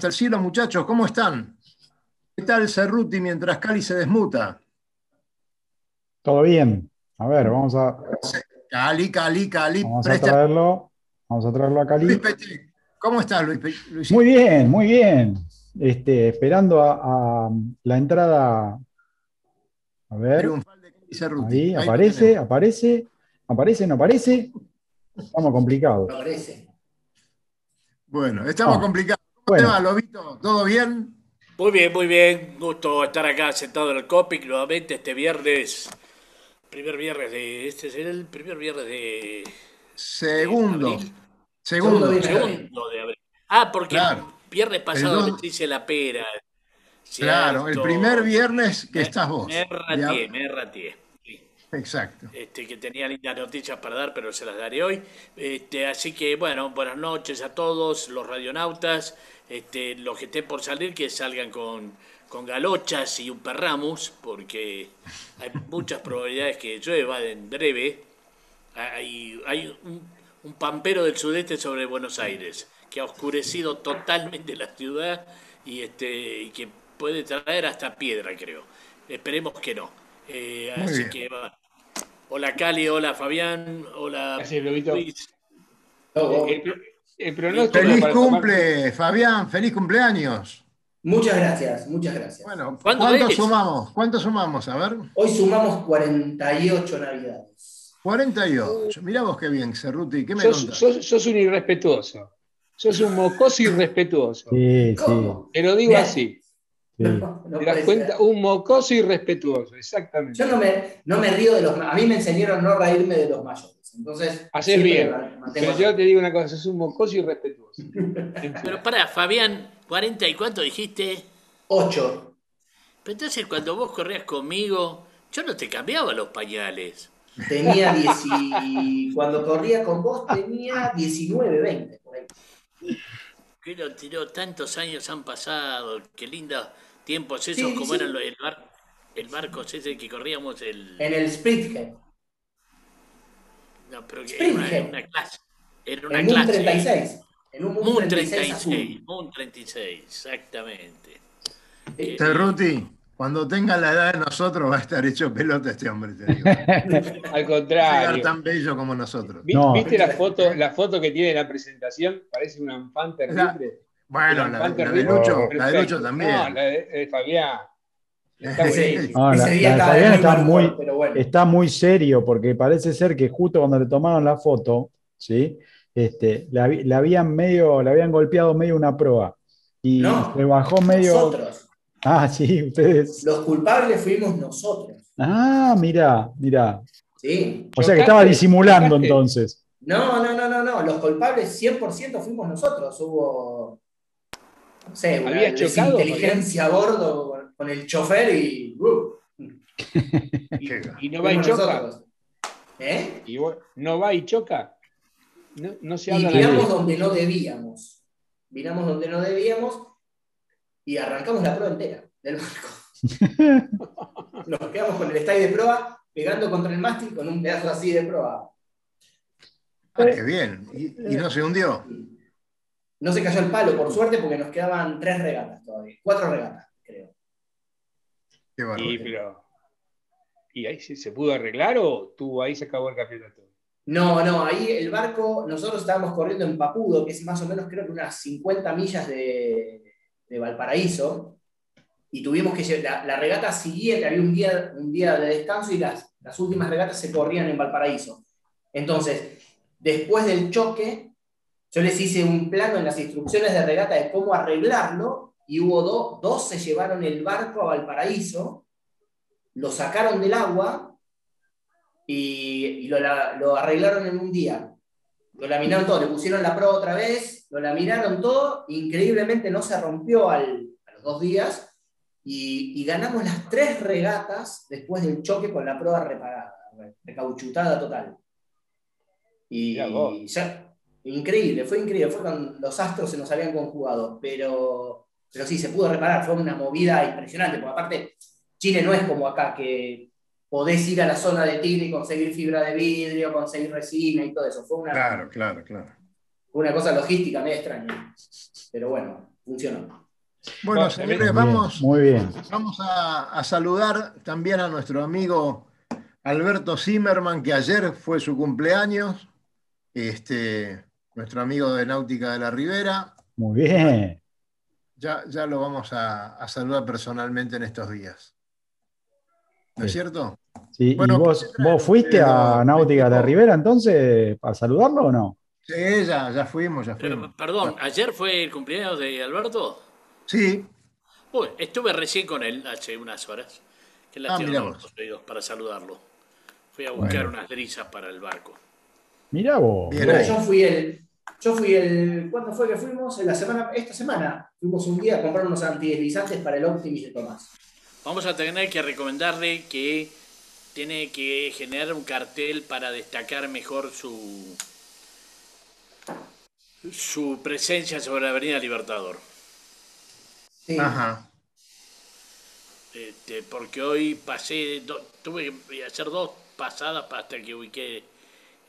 hasta el cielo, muchachos. ¿Cómo están? ¿Qué tal Cerruti mientras Cali se desmuta? Todo bien. A ver, vamos a, Cali, Cali, Cali. vamos a traerlo. Vamos a traerlo a Cali. Luis Petit. ¿Cómo estás, Luis Petit? Luis? Muy bien, muy bien. Este, esperando a, a la entrada. A ver, Triunfal de Cali Cerruti. ahí aparece, aparece, aparece, no aparece. Estamos complicados. Me parece. Bueno, estamos Ah, complicados. ¿Cómo te bueno. va, Lobito? ¿Todo bien? Muy bien, muy bien. Gusto estar acá sentado en el Copic nuevamente este viernes. Primer viernes de. Este será el primer viernes de. Segundo. Segundo. Segundo de abril. Ah, porque Claro. el viernes pasado dos- me hice la pera. Claro, el primer viernes que Me- estás vos. Me ratié, me ratié. Exacto. Este, que tenía lindas noticias para dar, pero se las daré hoy. Este, así que, bueno, buenas noches a todos los radionautas. Este, los que estén por salir, que salgan con, con galochas y un perramus, porque hay muchas probabilidades que llueva en breve. Hay, hay un, un pampero del sudeste sobre Buenos Aires, que ha oscurecido totalmente la ciudad y, este, y que puede traer hasta piedra, creo. Esperemos que no. Eh, así bien. que va. Hola Cali, hola Fabián, hola Gracias. Luis. Oh, oh. El, el Feliz para tomar- cumple, Fabián. Feliz cumpleaños. Muchas gracias, muchas gracias. Bueno, ¿Cuándo ¿cuántos es? sumamos? ¿Cuántos sumamos? A ver. Hoy sumamos 48 navidades. 48. Mirá vos qué bien, Cerruti. ¿Qué me sos, sos- sos un irrespetuoso. Sos un mocoso irrespetuoso. Sí, sí, ¿Cómo? Te lo digo Mirá. así. Sí. No, no ¿Te das cuenta? ser. Un mocoso irrespetuoso, exactamente. Yo no me, no me río de los A mí me enseñaron no reírme de los mayores. Entonces. Haces bien. Pero yo te digo una cosa, sos un mocoso irrespetuoso. Pero para, Fabián, ¿40 y cuánto dijiste? Ocho. Pero entonces cuando vos corrías conmigo, yo no te cambiaba los pañales. Tenía 10. y- Cuando corría con vos tenía 19, 20. Por ahí. Lo tiró, tantos años han pasado, qué lindos tiempos esos, Sí, como sí. eran los- el, bar, el barco ese que corríamos el... En el Sprithead. No, pero que era una, clase. Era una En Moon clase. 36. En un Moon, Moon 36, azul. 36, Moon 36, exactamente. Eh, Cerruti, cuando tenga la edad de nosotros va a estar hecho pelota este hombre, te digo. Al contrario. tan bello como nosotros. Vi- No. ¿Viste la foto, la foto que tiene en la presentación? Parece un fan terrible. Bueno, la, la de. Lucho, la de. Lucho también. No, la de, de Fabián. Está Sí. No, la, la Fabián está muy, humor, pero bueno. está muy serio porque parece ser que justo cuando le tomaron la foto, ¿sí? Este, le habían medio, le habían golpeado medio una proa y No, se bajó medio. Nosotros. Ah, sí, ustedes. Los culpables fuimos nosotros. Ah, mira, mira. ¿Sí? O sea que estaba disimulando chocaste. entonces. No, no, no, no, no. Los culpables 100% fuimos nosotros. Hubo, no sé, una ¿Habías chocado, inteligencia a bordo con, el chofer y... uh, Y, y no va y choca. ¿Eh? Y no va y choca. No, no se Y habla viramos de donde no debíamos. Viramos donde no debíamos y arrancamos la prueba entera del barco. Nos quedamos con el style de proa pegando contra el mástil con un pedazo así de proa. Ah, qué bien. Y, y no se hundió. No se cayó el palo, por suerte, porque nos quedaban tres regatas todavía. Cuatro regatas, creo. Qué Y, pero, ¿Y ahí se, se pudo arreglar o tú ahí se acabó el campeonato? No, no, ahí el barco, nosotros estábamos corriendo en Papudo, que es más o menos creo que unas 50 millas de, de Valparaíso, y tuvimos que lle- la, la regata siguiente, había un día, un día de descanso y las, las últimas regatas se corrían en Valparaíso. Entonces, después del choque, yo les hice un plano en las instrucciones de regata de cómo arreglarlo, y hubo dos, dos se llevaron el barco a Valparaíso, lo sacaron del agua y, y lo, la- lo arreglaron en un día. Lo laminaron todo, le pusieron la prueba otra vez, lo laminaron todo, increíblemente no se rompió al- a los dos días y, y ganamos las tres regatas después del choque con la prueba repagada, re- recauchutada total. Y vos. ya, increíble, fue increíble, fue cuando los astros se nos habían conjugado, pero, pero sí, se pudo reparar, fue una movida impresionante, porque aparte Chile no es como acá, que podés ir a la zona de Tigre y conseguir fibra de vidrio, conseguir resina y todo eso. Fue una, Claro, claro, claro. fue una cosa logística medio extraña. Pero bueno, funcionó. Bueno, Bueno, señores, vamos, Muy bien. vamos a, a saludar también a nuestro amigo Alberto Zimmerman, que ayer fue su cumpleaños, este, nuestro amigo de Náutica de la Ribera. Muy bien. Ya, ya lo vamos a, a saludar personalmente en estos días. ¿No es cierto? Sí, Bueno, ¿Y vos, ¿qué traen vos fuiste a Náutica de la? Ribera entonces a saludarlo o no? Sí, ya, ya fuimos, ya Pero, fuimos. perdón, ¿ayer fue el cumpleaños de Alberto? Sí, Uy, estuve recién con él hace unas horas. Ah, vos. habernos oído para saludarlo. Fui a buscar Bueno. unas brisas para el barco. Mirá vos. Bien, yo fui el. Yo fui el. ¿Cuándo fue que fuimos? En la semana, esta semana. Fuimos un día a comprar unos antideslizantes para el Optimis de Tomás. Vamos a tener que recomendarle que tiene que generar un cartel para destacar mejor su su presencia sobre la Avenida Libertador. Sí. ajá. Este, porque hoy pasé, do- tuve que hacer dos pasadas hasta que ubiqué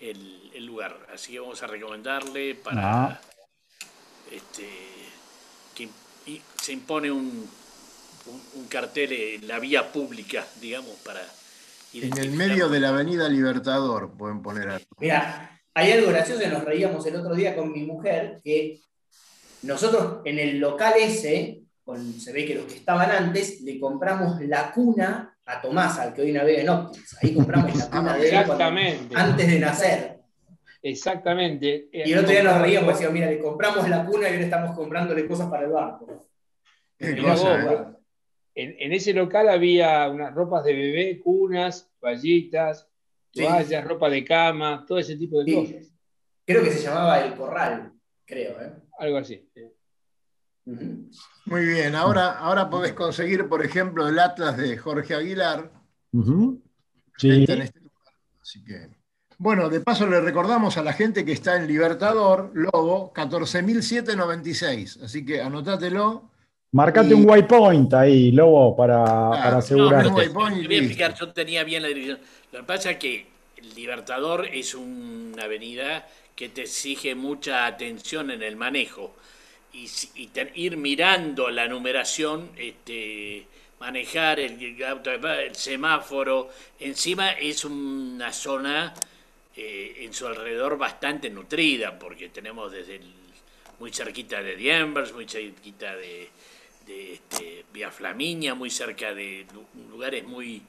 el, el lugar. Así que vamos a recomendarle para Ah. este, que y se impone un, un, un cartel en la vía pública, digamos, para En el medio de la Avenida Libertador pueden poner algo. Mira, hay algo gracioso que nos reíamos el otro día con mi mujer, que nosotros en el local ese, con, se ve que los que estaban antes, le compramos la cuna a Tomás, al que hoy navega en Optimis. Ahí compramos la cuna de él cuando- Exactamente. antes de nacer. Exactamente. Y el otro día nos reíamos y decíamos, mira, le compramos la cuna y ahora estamos comprándole cosas para el barco. Cosa, vos, ¿eh? En, en ese local había unas ropas de bebé, cunas, toallitas, Sí. toallas, ropa de cama, todo ese tipo de Sí. cosas. Creo que se llamaba El Corral, creo. ¿eh? Algo así. Ujú. Muy bien, ahora, ahora podés conseguir, por ejemplo, el Atlas de Jorge Aguilar. Sí. En este lugar. Así que, bueno, de paso le recordamos a la gente que está en Libertador, Lobo, 14.796. Así que anotátelo. Marcate Y- un waypoint ahí, Lobo, para, para no, asegurarte. no, te, Waypoint y te voy a explicar, yo tenía bien la dirección. Lo que pasa es que el Libertador es una avenida que te exige mucha atención en el manejo. Y, y te- ir mirando la numeración, este, manejar el, el semáforo, encima es una zona eh, en su alrededor bastante nutrida, porque tenemos desde el- muy cerquita de Dienvers, muy cerquita de, este, Vía Flaminia, muy cerca de lu- lugares muy,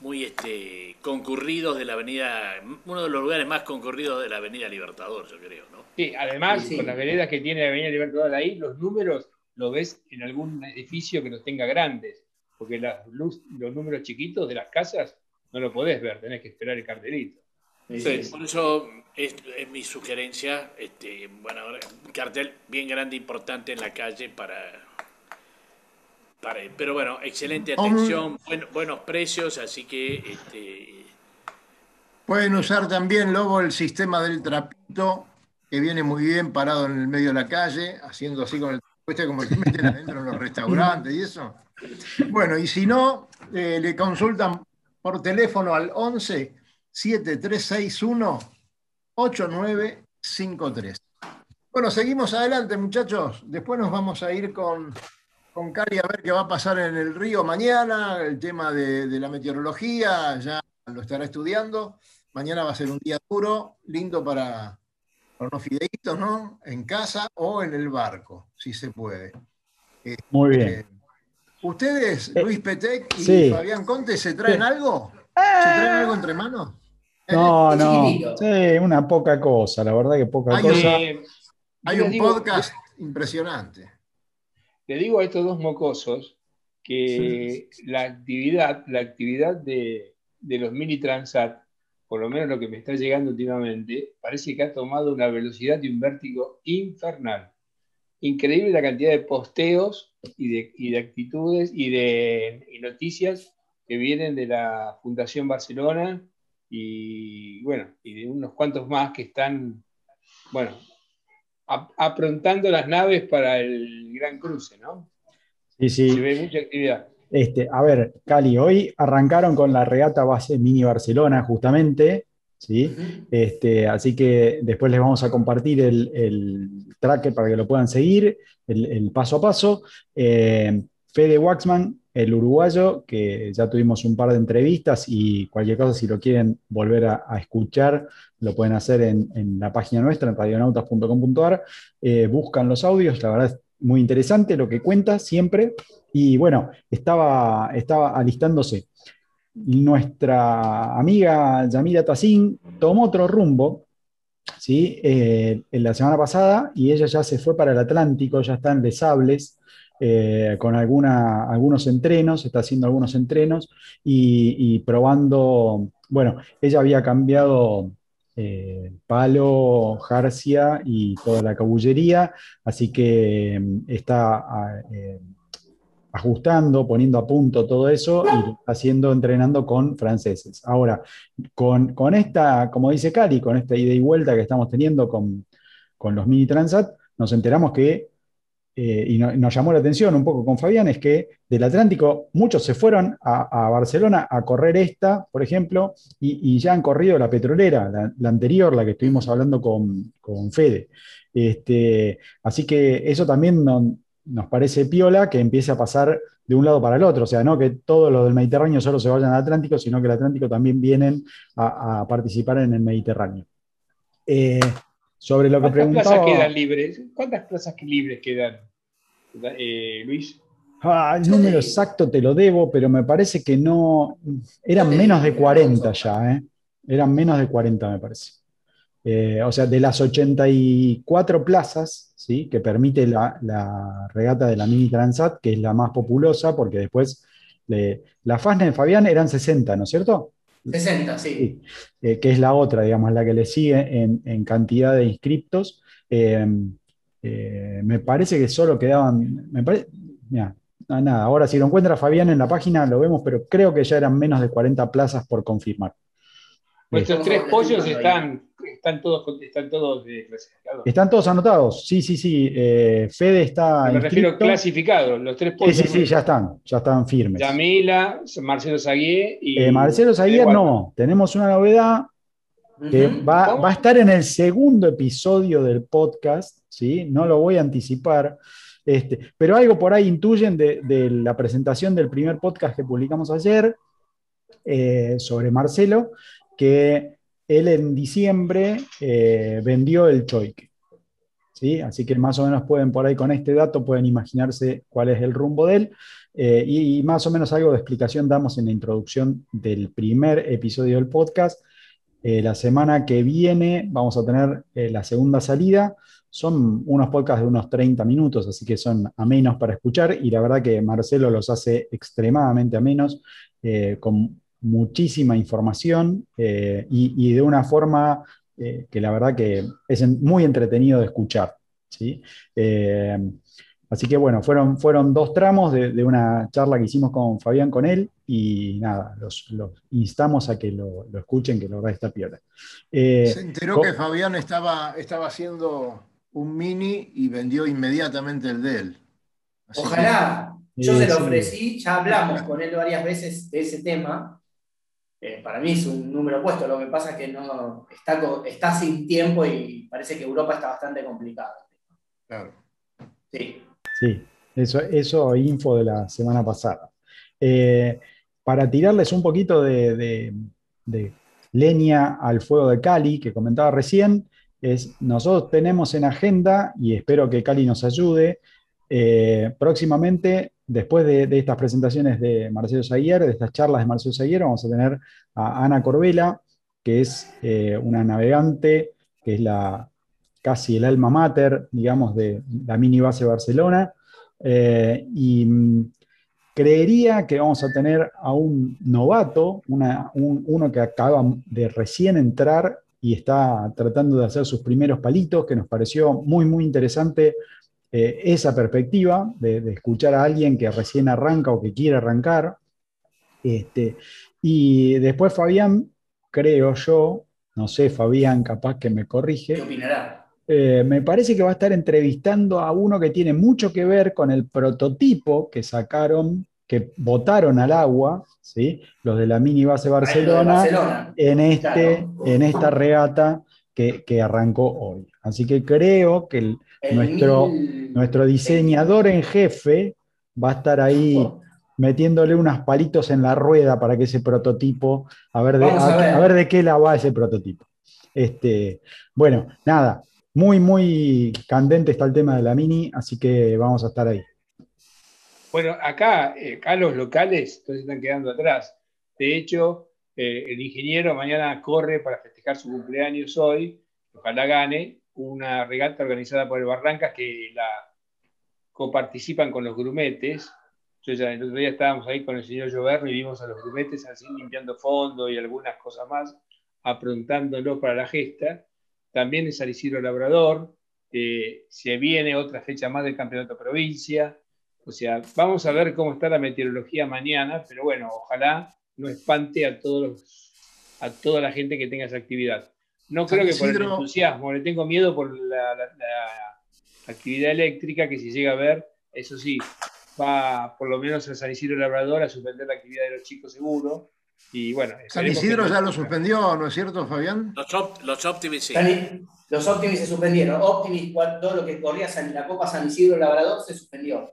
muy este, concurridos de la avenida, uno de los lugares más concurridos de la avenida Libertador, yo creo, ¿no? Sí, además, Sí, sí. con las veredas que tiene Avenida Libertador ahí, los números lo ves en algún edificio que los tenga grandes, porque las luz- los números chiquitos de las casas no lo podés ver, tenés que esperar el cartelito. Sí. Por eso es, es mi sugerencia, este, bueno, ahora, un cartel bien grande, importante en la calle para... pero bueno, excelente atención, buen- buenos precios, así que este, Pueden usar también, Lobo, el sistema del trapito, que viene muy bien parado en el medio de la calle, haciendo así con el como que meten adentro en los restaurantes y eso. Bueno, y si no, eh, le consultan por teléfono al 11 7361 8953. Bueno, seguimos adelante, muchachos. Después nos vamos a ir con, con Cari a ver qué va a pasar en el río mañana, el tema de, de la meteorología, ya lo estará estudiando. Mañana va a ser un día duro, lindo para, para unos fideitos, ¿no? En casa o en el barco, si se puede. Muy bien. Eh, ¿Ustedes, Eh, Luis Petec y sí. Fabián Conte, se traen Sí. algo? ¿Se traen algo entre manos? No, es no. Sí, una poca cosa, la verdad que poca Hay cosa. Eh, Hay un podcast impresionante. Le digo a estos dos mocosos que la actividad, la actividad de, de los mini transat, por lo menos lo que me está llegando últimamente, parece que ha tomado una velocidad y un vértigo infernal. Increíble la cantidad de posteos y de, y de actitudes y de y noticias que vienen de la Fundación Barcelona y bueno, y de unos cuantos más que están, bueno, aprontando las naves para el gran cruce, ¿no? Sí, Se sí. ve mucha actividad. Este, a ver, Cali, hoy arrancaron con la regata base Mini Barcelona, justamente, ¿sí? este, así que después les vamos a compartir el, el tracker para que lo puedan seguir, el, paso a paso. Eh, Fede Waxman, el uruguayo, que ya tuvimos un par de entrevistas y cualquier cosa, si lo quieren volver a, escuchar, lo pueden hacer en, la página nuestra, en radionautas.com.ar. Eh, buscan los audios, la verdad es muy interesante lo que cuenta siempre. Y bueno, estaba, estaba alistándose. Nuestra amiga Yamila Tassin tomó otro rumbo, ¿sí? Eh, en la semana pasada y ella ya se fue para el Atlántico, ya está en Les Sables, eh, con algunos entrenos, está haciendo algunos entrenos y, probando, bueno, ella había cambiado eh, palo, jarcia y toda la cabullería, así que mm, está ah, ajustando, poniendo a punto todo eso y haciendo, entrenando con franceses. Ahora, con, con, esta, como dice Cali, con esta ida y vuelta que estamos teniendo con, con los mini transat, nos enteramos que, eh, y nos llamó la atención un poco con Fabián, es que del Atlántico muchos se fueron a, Barcelona a correr esta, por ejemplo, y, ya han corrido la petrolera, la, anterior, la que estuvimos hablando con, con Fede. Este, así que eso también nos parece piola que empiece a pasar de un lado para el otro, o sea, no que todos los del Mediterráneo solo se vayan al Atlántico, sino que el Atlántico también vienen a, participar en el Mediterráneo. Eh, sobre lo que preguntaba... ¿Cuántas plazas quedan libres? ¿Cuántas plazas libres quedan, eh, Luis? Ah, el número exacto te lo debo, pero me parece que no. Eran menos de 40 ya, ¿eh? Eran menos de 40, me parece. Eh, o sea, de las 84 plazas ¿sí? que permite la, regata de la Mini Transat, que es la más populosa, porque después la Fasne de Fabián eran 60, ¿no es cierto? 60, sí. Eh, que es la otra, digamos, la que le sigue en, cantidad de inscriptos. Eh, me parece que solo quedaban. Me parece, nada, ahora si lo encuentra Fabián en la página lo vemos, pero creo que ya eran menos de 40 plazas por confirmar. Nuestros tres pollos están están todos, están todos clasificados. Están todos anotados, sí, sí, sí. Eh, Fede está. Me refiero clasificados, los tres Sí, sí, sí, ya están, ya están firmes. Yamila, Marcelo Saguier y. Eh, Marcelo Saguier no, tenemos una novedad que va, a estar en el segundo episodio del podcast, ¿sí? No lo voy a anticipar. Este, pero algo por ahí intuyen de, la presentación del primer podcast que publicamos ayer eh, sobre Marcelo, que él en diciembre eh, vendió el choique. ¿sí? Así que más o menos pueden por ahí con este dato, pueden imaginarse cuál es el rumbo de él. Eh, y, más o menos algo de explicación damos en la introducción del primer episodio del podcast. Eh, la semana que viene vamos a tener la segunda salida. Son unos podcasts de unos 30 minutos, así que son amenos para escuchar y la verdad que Marcelo los hace extremadamente amenos, con muchísima información eh, y, de una forma eh, que la verdad que es muy entretenido de escuchar. ¿sí? Eh, así que bueno, fueron, fueron dos tramos de, una charla que hicimos con Fabián con él y nada, los, instamos a que lo, escuchen, que lo verdad está piola. Se enteró que Fabián estaba, estaba haciendo un mini y vendió inmediatamente el de él. Ojalá. Yo se lo ofrecí, ya hablamos con él varias veces de ese tema, eh, para mí es un número puesto. Lo que pasa es que no está, está sin tiempo y parece que Europa está bastante complicada. Claro. Sí. Sí, eso, eso info de la semana pasada. Eh, para tirarles un poquito de, leña al fuego de Cali, que comentaba recién, es nosotros tenemos en agenda, y espero que Cali nos ayude, eh, próximamente después de, estas presentaciones de Marcelo Sayer, de estas charlas de Marcelo Sayer, vamos a tener a Ana Corbela, que es eh, una navegante, que es la, casi el alma mater, digamos, de la mini base Barcelona. Eh, y mm, creería que vamos a tener a un novato, uno que acaba de recién entrar y está tratando de hacer sus primeros palitos, que nos pareció muy, muy interesante eh, esa perspectiva de, escuchar a alguien que recién arranca o que quiere arrancar. Este, y después Fabián, creo yo, no sé, Fabián capaz que me corrige. ¿Qué opinará? Eh, me parece que va a estar entrevistando a uno que tiene mucho que ver con el prototipo que sacaron que votaron al agua, ¿sí? los de la mini base Barcelona, En, este, en esta regata que, arrancó hoy. Así que creo que nuestro, nuestro diseñador en jefe va a estar ahí metiéndole unos palitos en la rueda para que ese prototipo, a ver de, a ver. de qué la va ese prototipo. Este, bueno, nada, muy, muy candente está el tema de la mini, así que vamos a estar ahí. Bueno, acá, eh, acá los locales entonces están quedando atrás. De hecho, eh, el ingeniero mañana corre para festejar su cumpleaños hoy, ojalá gane, una regata organizada por el Barrancas que la coparticipan con los grumetes. Yo ya el otro día estábamos ahí con el señor Lloverno y vimos a los grumetes así limpiando fondo y algunas cosas más, aprontándolo para la gesta. También en San Isidro Labrador, eh, se viene otra fecha más del Campeonato Provincia. O sea, vamos a ver cómo está la meteorología mañana, pero bueno, ojalá no espante a, todos a toda la gente que tenga esa actividad. No creo que por el entusiasmo, le tengo miedo por la, actividad eléctrica, que si llega a ver, eso sí, va por lo menos a San Isidro Labrador a suspender la actividad de los chicos seguro. Y bueno, San Isidro ya lo suspendió, ¿no es cierto, Fabián? Los, los Optimis sí. Los Optimis se suspendieron. Optimis, todo lo que corría en la Copa San Isidro Labrador se suspendió.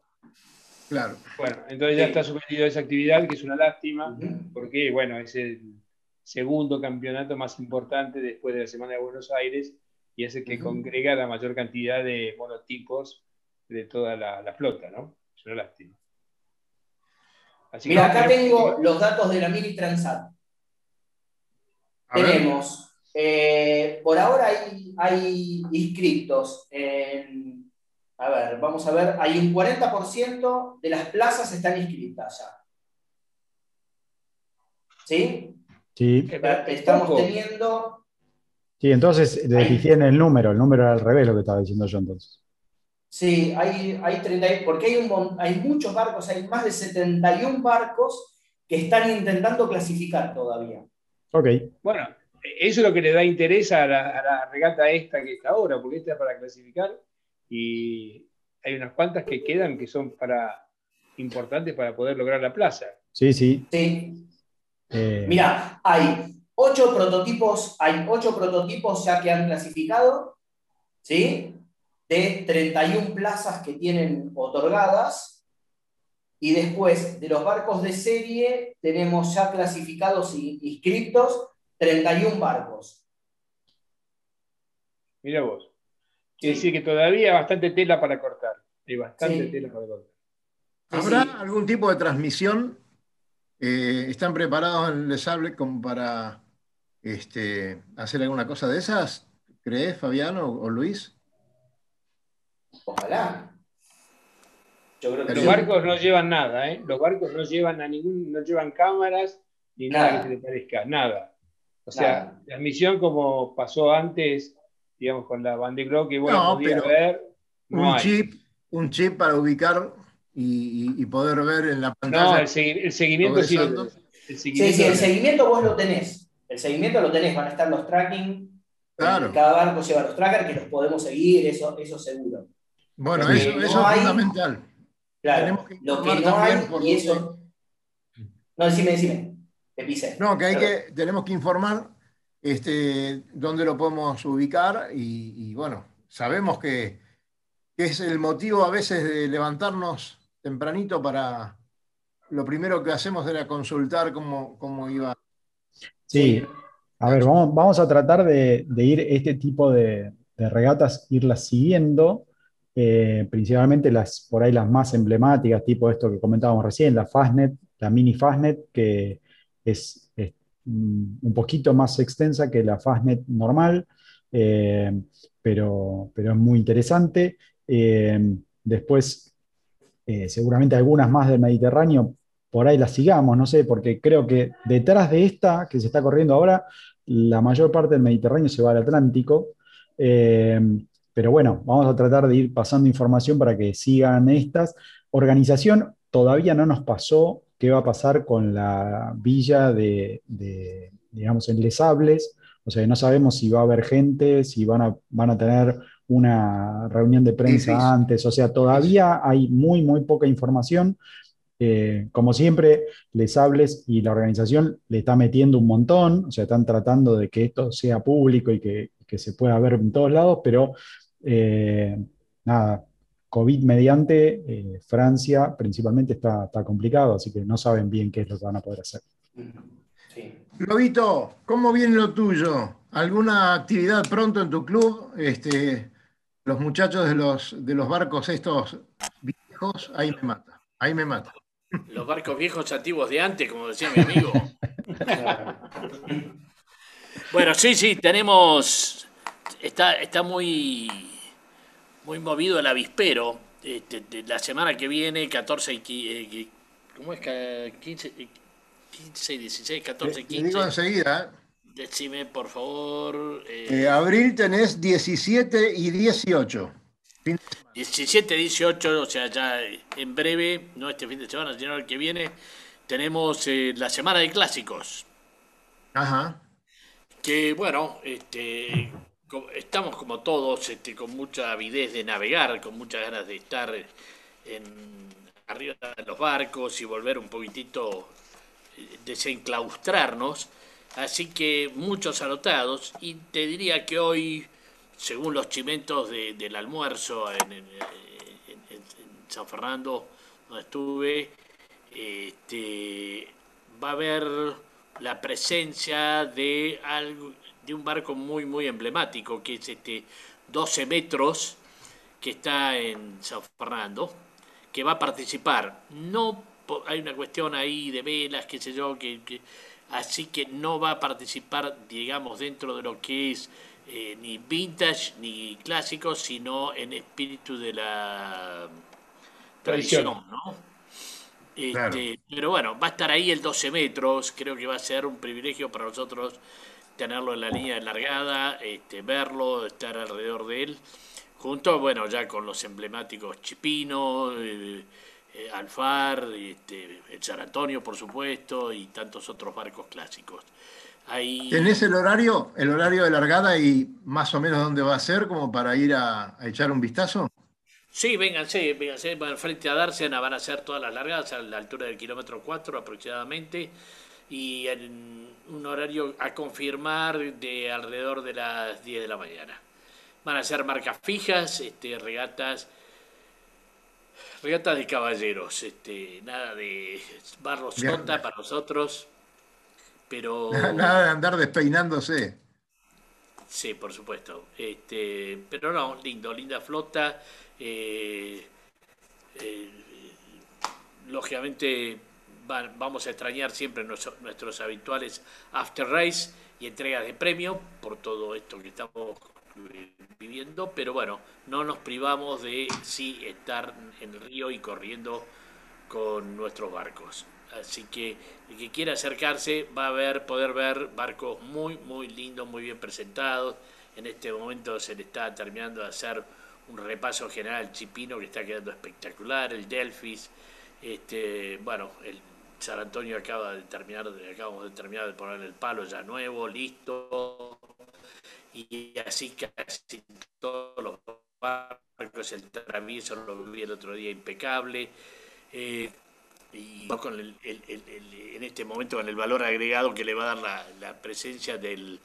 Claro. Bueno, entonces ya está suspendido esa actividad, que es una lástima, porque bueno, es el segundo campeonato más importante después de la Semana de Buenos Aires y es el que congrega la mayor cantidad de monotipos de toda la, flota, ¿no? Es una lástima. Mira, acá tengo los datos de la Mini Transat. Tenemos, eh, por ahora hay, hay inscriptos en a ver, vamos a ver, hay un 40% de las plazas están inscritas ya. ¿Sí? Sí. Estamos teniendo... Sí, entonces en el número, el número era al revés lo que estaba diciendo yo entonces. Sí, hay, hay 30, porque hay, un, hay muchos barcos, hay más de 71 barcos que están intentando clasificar todavía. Ok. Bueno, eso es lo que le da interés a la, a la regata esta que está ahora, porque esta es para clasificar y hay unas cuantas que quedan que son para importantes para poder lograr la plaza. Sí, sí. Sí. Eh, Mira, hay ocho prototipos, hay ocho prototipos ya que han clasificado, ¿sí? De 31 plazas que tienen otorgadas. Y después de los barcos de serie, tenemos ya clasificados y inscritos 31 barcos. Mira vos. Quiere decir que todavía hay bastante tela para cortar. Hay bastante tela para cortar. ¿Habrá algún tipo de transmisión? Eh, ¿Están preparados en el Sable como para este, hacer alguna cosa de esas? ¿Crees, Fabiano o, Luis? Ojalá. Los barcos no llevan nada, ¿eh? Los barcos no llevan a ningún, no llevan cámaras ni nada, que se le parezca, nada. O sea, la misión como pasó antes digamos, con la Bandicro que bueno, no, pero ver. un, chip, un chip para ubicar y, poder ver en la pantalla. No, el, seguimiento sí, sí, sí, el seguimiento vos lo tenés. El seguimiento lo tenés, van a estar los tracking. Claro. Cada barco lleva los trackers que los podemos seguir, eso, eso seguro. Bueno, eso, eso es fundamental. Claro, lo que no hay, y eso. No, decime, decime. Te pise. No, que hay que, tenemos que informar este, dónde lo podemos ubicar y, bueno, sabemos que, es el motivo a veces de levantarnos tempranito para lo primero que hacemos era consultar cómo, cómo iba. Sí, a ver, vamos, a tratar de, ir este tipo de, regatas, irlas siguiendo, eh, principalmente las por ahí las más emblemáticas, tipo esto que comentábamos recién, la Fastnet, la mini Fastnet, que es un poquito más extensa que la Fastnet normal, eh, pero, pero es muy interesante. Eh, después, eh, seguramente algunas más del Mediterráneo, por ahí las sigamos, no sé, porque creo que detrás de esta que se está corriendo ahora, la mayor parte del Mediterráneo se va al Atlántico. Pero bueno, vamos a tratar de ir pasando información para que sigan estas. Organización todavía no nos pasó qué va a pasar con la villa de, digamos, en Lesables. O sea, no sabemos si va a haber gente, si van a, van a tener una reunión de prensa antes. O sea, todavía hay muy, muy poca información. eh, como siempre, Les Hables y la organización le está metiendo un montón, o sea, están tratando de que esto sea público y que, se pueda ver en todos lados, pero eh, nada, COVID mediante, eh, Francia principalmente está, está, complicado, así que no saben bien qué es lo que van a poder hacer. Sí. Lobito, ¿cómo viene lo tuyo? ¿Alguna actividad pronto en tu club? Este, los muchachos de los, de los barcos estos viejos, ahí me mata, ahí me mata. Los barcos viejos antiguos de antes, como decía mi amigo. bueno, sí, sí, tenemos. Está, está muy, muy movido el avispero. Este, la semana que viene, 14 y. Eh, ¿Cómo es? 15, 15 16, 14 y 15. Te digo enseguida. ¿eh? Decime, por favor. Eh, abril tenés 17 y 18. 17, 18, o sea, ya en breve, no este fin de semana, sino el que viene, tenemos eh, la semana de clásicos. Ajá. Que bueno, este, estamos como todos este, con mucha avidez de navegar, con muchas ganas de estar en, arriba de los barcos y volver un poquitito, eh, desenclaustrarnos. Así que muchos anotados y te diría que hoy según los chimentos del almuerzo en, San Fernando, donde estuve, este, va a haber la presencia de, algo, de un barco muy, muy emblemático, que es este 12 metros, que está en San Fernando, que va a participar. No hay una cuestión ahí de velas, qué sé yo, que así que no va a participar, digamos, dentro de lo que es eh, ni vintage ni clásico, sino en espíritu de la tradición, ¿no? Este, pero bueno, va a estar ahí el 12 metros, creo que va a ser un privilegio para nosotros tenerlo en la línea de largada, este, verlo, estar alrededor de él, junto, bueno, ya con los emblemáticos Chipino, eh, eh, Alfar, este, el San Antonio, por supuesto, y tantos otros barcos clásicos. ¿Tenés el horario, el horario de largada y más o menos dónde va a ser como para ir a, echar un vistazo? Sí, vénganse, vénganse, frente a Dársena van a ser todas las largadas a la altura del kilómetro 4 aproximadamente y en un horario a confirmar de alrededor de las 10 de la mañana. Van a ser marcas fijas, este, regatas, regatas de caballeros, este, nada de barros sota para nosotros, pero... Nada de andar despeinándose. Sí, por supuesto. Este, pero no, lindo, linda flota. Eh, eh, lógicamente vamos a extrañar siempre nuestros, habituales after race y entregas de premio por todo esto que estamos viviendo, pero bueno, no nos privamos de sí estar en el río y corriendo con nuestros barcos. Así que el que quiera acercarse va a ver, poder ver barcos muy, muy lindos, muy bien presentados. En este momento se le está terminando de hacer un repaso general al Chipino que está quedando espectacular, el Delfis, este, bueno, el San Antonio acaba de terminar, acabamos de terminar de poner el palo ya nuevo, listo, y así casi todos los barcos, el travieso lo vi el otro día impecable. Eh, y con el, en este momento con el valor agregado que le va a dar la, presencia del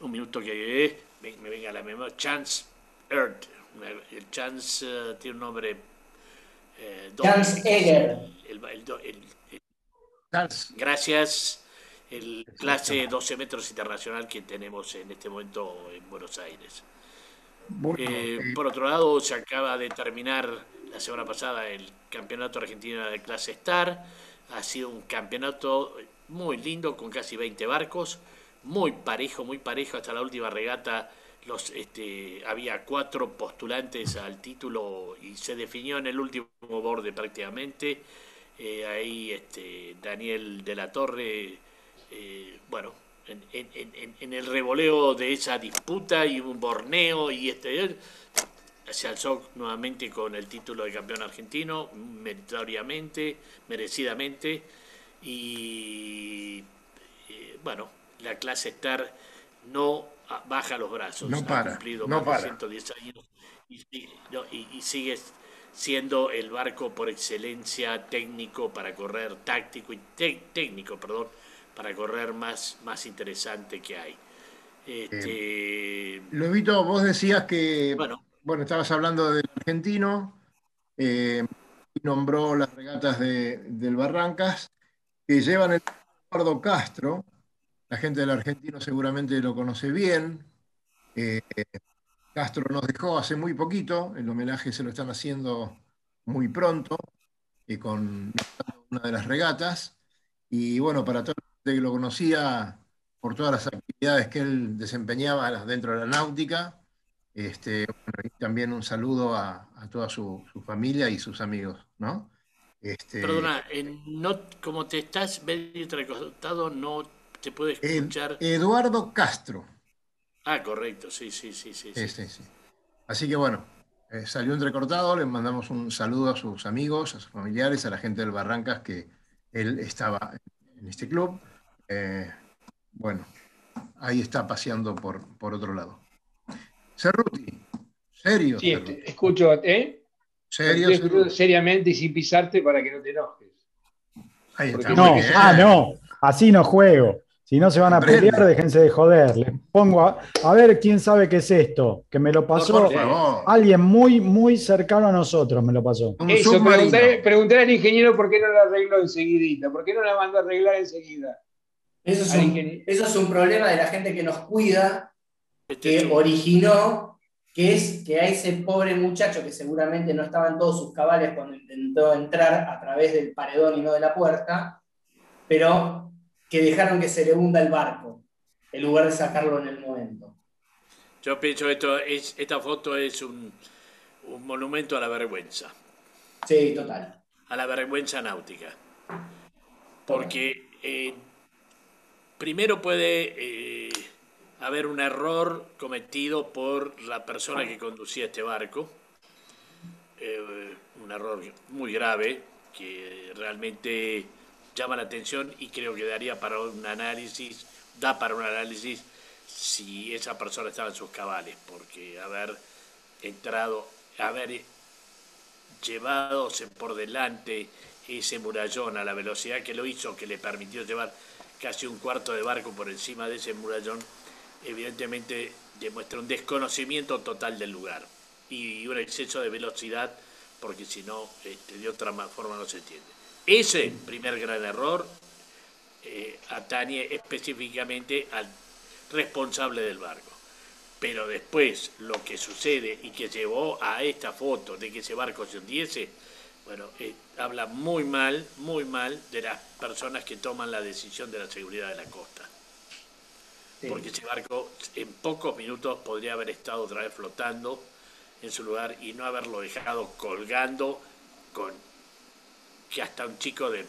un minuto que me, venga a la memoria Chance Earth el Chance eh, tiene un nombre eh, Chance Egger gracias el clase 12 metros internacional que tenemos en este momento en Buenos Aires eh, por otro lado se acaba de terminar la semana pasada el Campeonato Argentino de Clase Star. Ha sido un campeonato muy lindo, con casi 20 barcos, muy parejo, muy parejo. Hasta la última regata este, había cuatro postulantes al título y se definió en el último borde prácticamente. Eh, ahí este, Daniel de la Torre, eh, bueno, en, el revoleo de esa disputa y un borneo y este se alzó nuevamente con el título de campeón argentino, meritoriamente, merecidamente, y eh, bueno, la clase Star no baja los brazos, no para, ha cumplido no más de 110 años y, sigue siendo el barco por excelencia técnico para correr, táctico y técnico, perdón, para correr más, más interesante que hay. Este... Lobito, vos decías que, bueno, bueno estabas hablando del argentino, eh, nombró las regatas del Barrancas, que llevan el Eduardo Castro, la gente del argentino seguramente lo conoce bien, eh, Castro nos dejó hace muy poquito, el homenaje se lo están haciendo muy pronto, y con una de las regatas, y bueno, para toda la gente que lo conocía, por todas las actividades que él desempeñaba dentro de la náutica, este, y también un saludo a, toda su, familia y sus amigos, ¿no? Este, Perdona, no, como te estás medio entrecostado, no te puede escuchar. Eduardo Castro. Ah, correcto, sí, sí, sí, sí. sí. Así que bueno, eh, salió entrecortado, le mandamos un saludo a sus amigos, a sus familiares, a la gente del Barrancas que él estaba en este club. Eh, bueno, ahí está paseando por, por otro lado. Cerruti, serio. Sí, escucho, ¿eh? Serio, seriamente y sin pisarte para que no te enojes. Ahí está. No, ah, no, así no juego. Si no se van a pelear, déjense de joder. Les pongo a, ver quién sabe qué es esto. Que me lo pasó alguien muy, muy cercano a nosotros, me lo pasó. Eso, pregunté, al ingeniero por qué no la arregló enseguidita, por qué no la mandó a arreglar enseguida. Eso es, un, eso es un problema de la gente que nos cuida, que originó, que es que a ese pobre muchacho que seguramente no estaba en todos sus cabales cuando intentó entrar a través del paredón y no de la puerta, pero que dejaron que se le hunda el barco, en lugar de sacarlo en el momento. Yo pienso esto es, esta foto es un, monumento a la vergüenza. Sí, total. A la vergüenza náutica. Porque eh, primero puede eh, haber un error cometido por la persona que conducía este barco. Eh, un error muy grave que realmente llama la atención y creo que daría para un análisis, da para un análisis si esa persona estaba en sus cabales, porque haber entrado, haber llevadose por delante ese murallón a la velocidad que lo hizo, que le permitió llevar casi un cuarto de barco por encima de ese murallón, evidentemente demuestra un desconocimiento total del lugar y un exceso de velocidad, porque si no, este, de otra forma no se entiende. Ese primer gran error eh, atañe específicamente al responsable del barco. Pero después lo que sucede y que llevó a esta foto de que ese barco se hundiese, bueno, eh, habla muy mal, muy mal de las personas que toman la decisión de la seguridad de la costa. Porque ese barco en pocos minutos podría haber estado otra vez flotando en su lugar y no haberlo dejado colgando con que hasta un chico de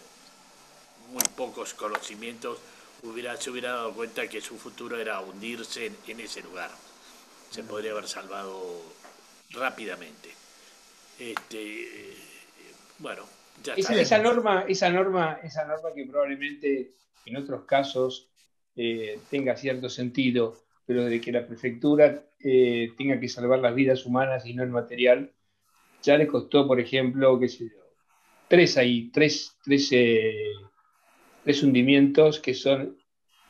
muy pocos conocimientos hubiera, se hubiera dado cuenta que su futuro era hundirse en, ese lugar. Se podría haber salvado rápidamente. Este, bueno, ya esa, esa, norma, esa, norma, esa norma que probablemente en otros casos eh, tenga cierto sentido, pero de que la prefectura eh, tenga que salvar las vidas humanas y no el material, ya le costó, por ejemplo, que se tres ahí, tres, eh, tres, hundimientos que son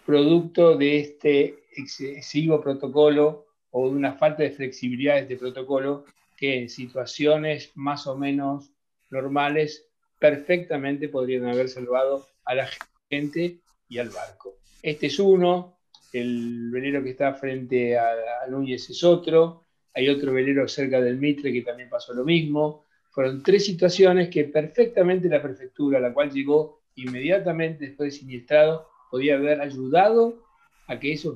producto de este excesivo protocolo o de una falta de flexibilidad de este protocolo que en situaciones más o menos normales perfectamente podrían haber salvado a la gente y al barco. Este es uno, el velero que está frente a, a Núñez es otro, hay otro velero cerca del Mitre que también pasó lo mismo, fueron tres situaciones que perfectamente la prefectura, a la cual llegó inmediatamente después de siniestrado, podía haber ayudado a que esos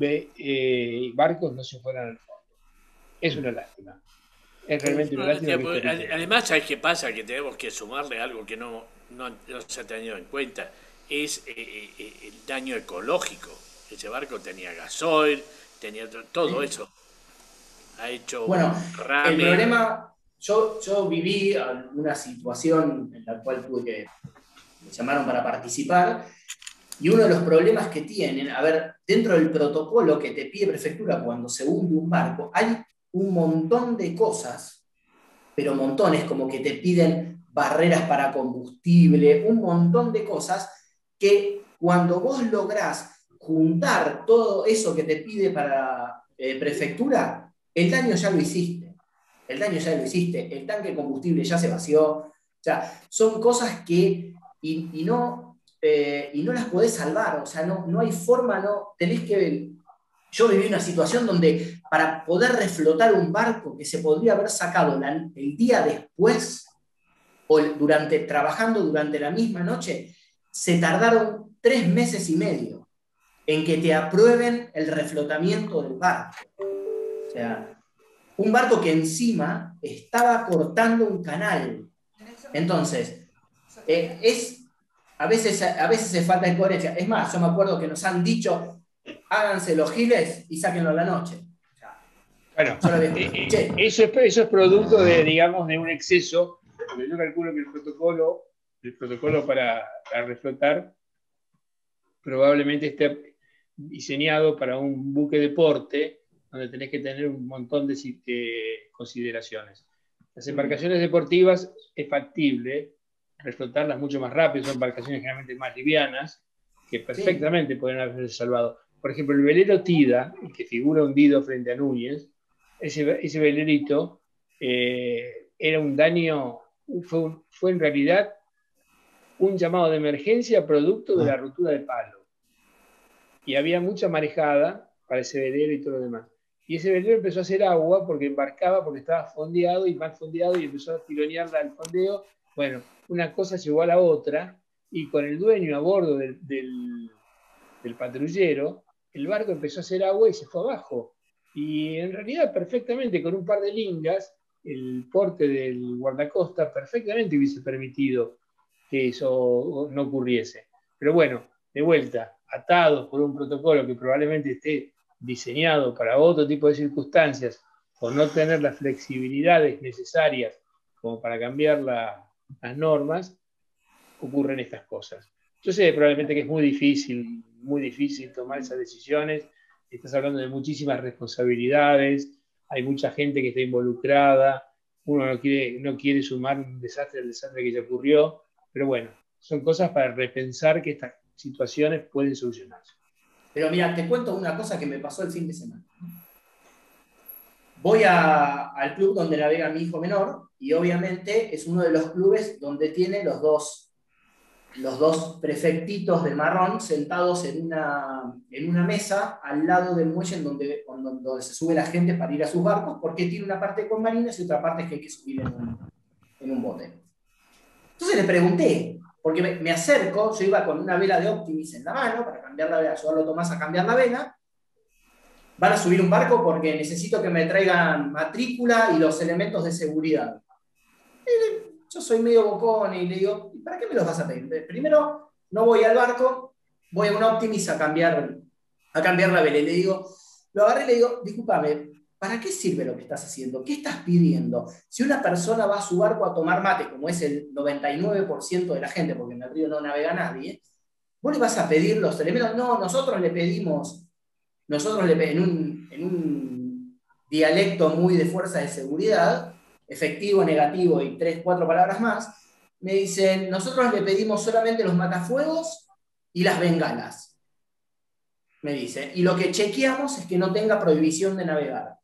eh, barcos no se fueran al fondo. Es una lástima. Es realmente una lástima. además, ¿sabes qué pasa? Que tenemos que sumarle algo que no, no, se ha tenido en cuenta. Es eh, eh, el daño ecológico. Ese barco tenía gasoil, tenía todo eso. Ha hecho bueno, el problema yo, viví una situación en la cual tuve que, me llamaron para participar, y uno de los problemas que tienen, a ver, dentro del protocolo que te pide prefectura cuando se hunde un barco, hay un montón de cosas pero montones, como que te piden barreras para combustible, un montón de cosas que cuando vos lográs juntar todo eso que te pide para eh, prefectura, el daño ya lo hiciste. El daño ya lo hiciste. El tanque de combustible ya se vació. O sea, son cosas que, y, no, eh, y no las podés salvar. O sea, no, no hay forma, no, tenés que yo viví una situación donde para poder reflotar un barco que se podría haber sacado el día después o durante, trabajando durante la misma noche, se tardaron tres meses y medio en que te aprueben el reflotamiento del barco. O sea, un barco que encima estaba cortando un canal. Entonces, eh, es, a, veces, a veces se falta de coherencia. Es más, yo me acuerdo que nos han dicho, háganse los giles y sáquenlo a la noche. Bueno, eh, eh, eso, es, eso es producto de, digamos, de un exceso, porque yo calculo que el protocolo, el protocolo para, reflotar probablemente esté diseñado para un buque deporte donde tenés que tener un montón de, consideraciones. Las embarcaciones deportivas es factible reflotarlas mucho más rápido, son embarcaciones generalmente más livianas, que perfectamente pueden haberse salvado. Por ejemplo, el velero Tida, que figura hundido frente a Núñez, ese, ese velerito eh, era un daño, fue, fue, en realidad un llamado de emergencia producto de la ah. ruptura de palo. Y había mucha marejada para ese velero y todo lo demás. Y ese velero empezó a hacer agua porque embarcaba, porque estaba fondeado y mal fondeado y empezó a tironearla al fondeo. Bueno, una cosa llegó a la otra y con el dueño a bordo del, del patrullero, el barco empezó a hacer agua y se fue abajo. Y en realidad perfectamente con un par de lingas, el porte del guardacosta perfectamente hubiese permitido que eso no ocurriese. Pero bueno, de vuelta, atados por un protocolo que probablemente esté diseñado para otro tipo de circunstancias, por no tener las flexibilidades necesarias como para cambiar las normas, ocurren estas cosas. Yo sé probablemente que es muy difícil muy difícil tomar esas decisiones. Estás hablando de muchísimas responsabilidades, hay mucha gente que está involucrada, uno no quiere, no quiere sumar un desastre al desastre que ya ocurrió, pero bueno, son cosas para repensar que estas situaciones pueden solucionarse. Pero mira, te cuento una cosa que me pasó el fin de semana. Voy al club donde navega mi hijo menor y obviamente es uno de los clubes donde tiene los dos los dos prefectitos de marrón sentados en una, en una mesa al lado del muelle en donde, donde, se sube la gente para ir a sus barcos, porque tiene una parte con marines y otra parte que hay que subir en un, en un bote. Entonces le pregunté, porque me, acerco, yo iba con una vela de Optimis en la mano para cambiar la vela, ayudarlo a Tomás a cambiar la vela. Van a subir un barco porque necesito que me traigan matrícula y los elementos de seguridad yo soy medio bocón y le digo, ¿para qué me los vas a pedir? Primero, no voy al barco, voy a un Optimis a cambiar, a cambiar la vela. Y le digo, lo agarré y le digo, discúlpame, ¿para qué sirve lo que estás haciendo? ¿Qué estás pidiendo? Si una persona va a su barco a tomar mate, como es el 99% de la gente, porque en el río no navega nadie, vos le vas a pedir los elementos. No, nosotros le pedimos, nosotros le pedimos en un, en un dialecto muy de fuerza de seguridad, efectivo, negativo y tres, cuatro palabras más, me dicen, nosotros le pedimos solamente los matafuegos y las bengalas. Me dice, y lo que chequeamos es que no tenga prohibición de navegar.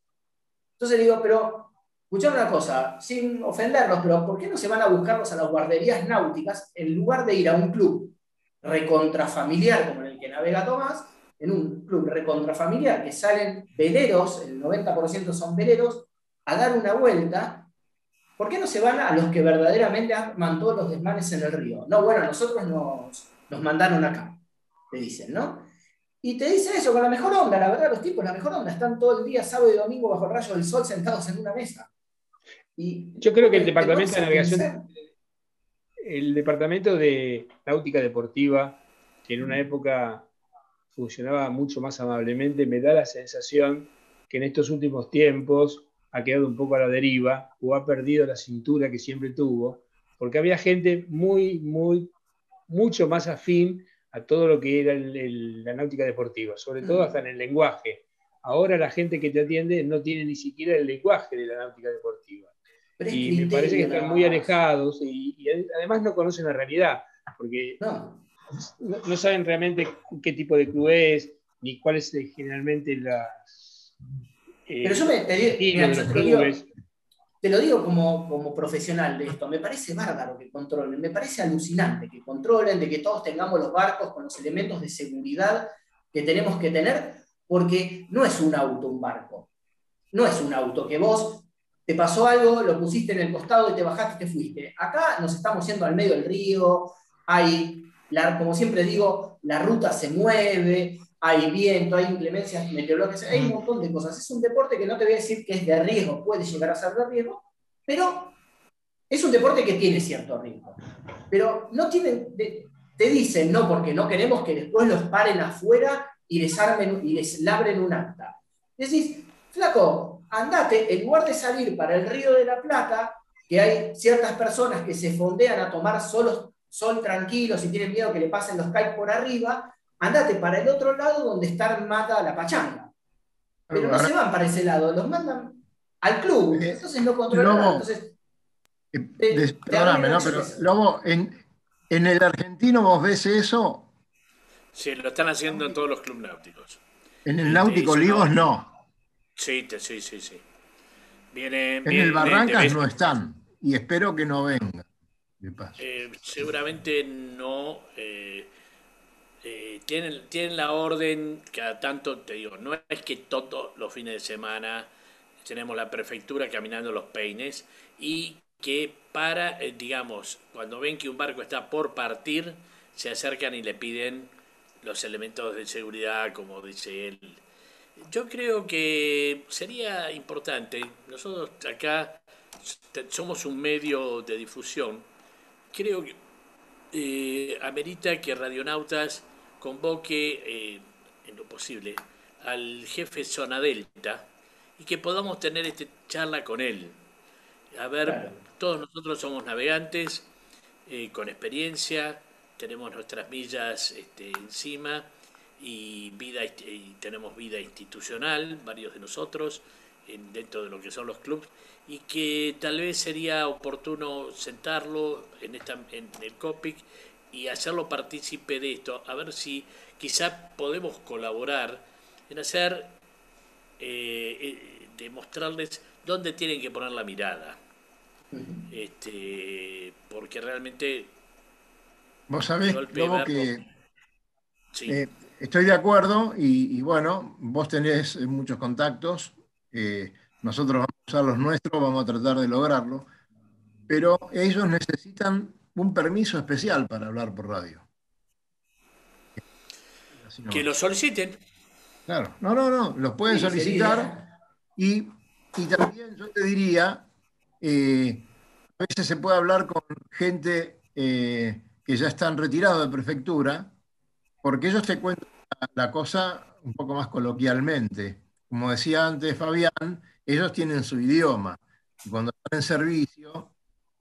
Entonces digo, pero, escuchame una cosa, sin ofenderlos, pero ¿por qué no se van a buscarlos a las guarderías náuticas en lugar de ir a un club recontrafamiliar como en el que navega Tomás, en un club recontrafamiliar que salen veleros, el 90% son veleros, a dar una vuelta ¿Por qué no se van a los que verdaderamente arman todos los desmanes en el río? No, bueno, nosotros nos, nos mandaron acá, te dicen, ¿no? Y te dice eso con la mejor onda, la verdad, los tipos, la mejor onda, están todo el día, sábado y domingo, bajo el rayo del sol, sentados en una mesa. Y Yo creo que el departamento de navegación, el departamento de náutica deportiva, que en una época funcionaba mucho más amablemente, me da la sensación que en estos últimos tiempos ha quedado un poco a la deriva o ha perdido la cintura que siempre tuvo, porque había gente muy, muy, mucho más afín a todo lo que era la náutica deportiva, sobre todo hasta en el lenguaje. Ahora la gente que te atiende no tiene ni siquiera el lenguaje de la náutica deportiva. y me parece que están muy alejados y, además no conocen la realidad, porque no. no. saben realmente qué tipo de club es, ni cuál es eh, generalmente las... Eh, Pero yo me, te, te lo digo como, como profesional de esto, me parece bárbaro que controlen, me parece alucinante que controlen, de que todos tengamos los barcos con los elementos de seguridad que tenemos que tener, porque no es un auto un barco, no es un auto que vos te pasó algo, lo pusiste en el costado y te bajaste y te fuiste. Acá nos estamos yendo al medio del río, hay, la, como siempre digo, la ruta se mueve, hay viento, hay inclemencias meteorológicas, hay un montón de cosas. Es un deporte que no te voy a decir que es de riesgo, puede llegar a ser de riesgo, pero es un deporte que tiene cierto riesgo. Pero no tienen, te dicen no, porque no queremos que después los paren afuera y les armen y les labren un acta. Decís, flaco, andate, en lugar de salir para el Río de la Plata, que hay ciertas personas que se fondean a tomar sol tranquilos y tienen miedo que le pasen los kites por arriba, andate para el otro lado donde está armada la pachanga. Pero no se van para ese lado, los mandan al club, eh, entonces no controlan. Entonces, eh, perdóname, ¿no? Pero Lobo, en, en el argentino vos ves eso. Sí, lo están haciendo en todos los clubes náuticos. En el náutico Olivos no. Sí, sí, sí, sí. Viene, en el Barrancas no están y espero que no vengan. Eh, seguramente no. Eh, eh, tienen, tienen la orden, cada tanto te digo, no es que todos los fines de semana tenemos la prefectura caminando los peines y que para, digamos, cuando ven que un barco está por partir, se acercan y le piden los elementos de seguridad, como dice él, yo creo que sería importante, nosotros acá somos un medio de difusión, creo que eh, amerita que Radionautas convoque eh, en lo posible al jefe Zona Delta y que podamos tener esta charla con él. A ver, todos nosotros somos navegantes eh, con experiencia, tenemos nuestras millas este, encima y, vida, y tenemos vida institucional, varios de nosotros, dentro de lo que son los clubes, y que tal vez sería oportuno sentarlo en, esta, en el COPIC y hacerlo partícipe de esto, a ver si quizá podemos colaborar en hacer, eh, eh, demostrarles dónde tienen que poner la mirada. este, porque realmente... Vos sabés, que... Sí. Eh, estoy de acuerdo y, bueno, vos tenés muchos contactos, eh, nosotros vamos a usar los nuestros, vamos a tratar de lograrlo, pero ellos necesitan un permiso especial para hablar por radio. que lo soliciten. Claro, no, no, no, los pueden solicitar y, también yo te diría, eh, a veces se puede hablar con gente eh, que ya están retirados de prefectura porque ellos te cuentan la cosa un poco más coloquialmente. Como decía antes Fabián, ellos tienen su idioma. Y cuando están en servicio,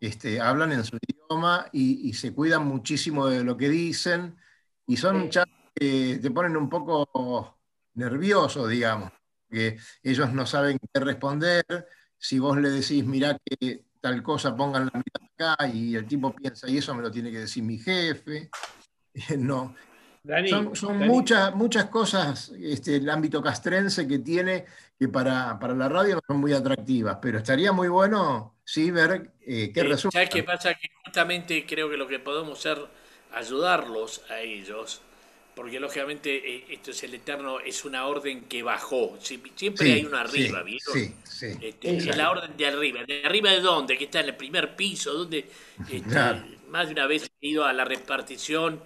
este, hablan en su idioma y, se cuidan muchísimo de lo que dicen. Y son sí. que te ponen un poco nervioso, digamos, que ellos no saben qué responder. Si vos le decís, mirá que tal cosa, pongan la mirada acá, y el tipo piensa, y eso me lo tiene que decir mi jefe. No, son, muchas, muchas cosas este, el ámbito castrense que tiene que para, la radio no son muy atractivas, pero estaría muy bueno sí ver eh, qué resulta. ¿Sabes qué pasa? Que justamente creo que lo que podemos hacer, ayudarlos a ellos, porque lógicamente eh, esto es el eterno, es una orden que bajó. Siempre hay una arriba, sí, Sí, este, es la orden de arriba. ¿De arriba de dónde? Que está en el primer piso, donde este, más de una vez he ido a la repartición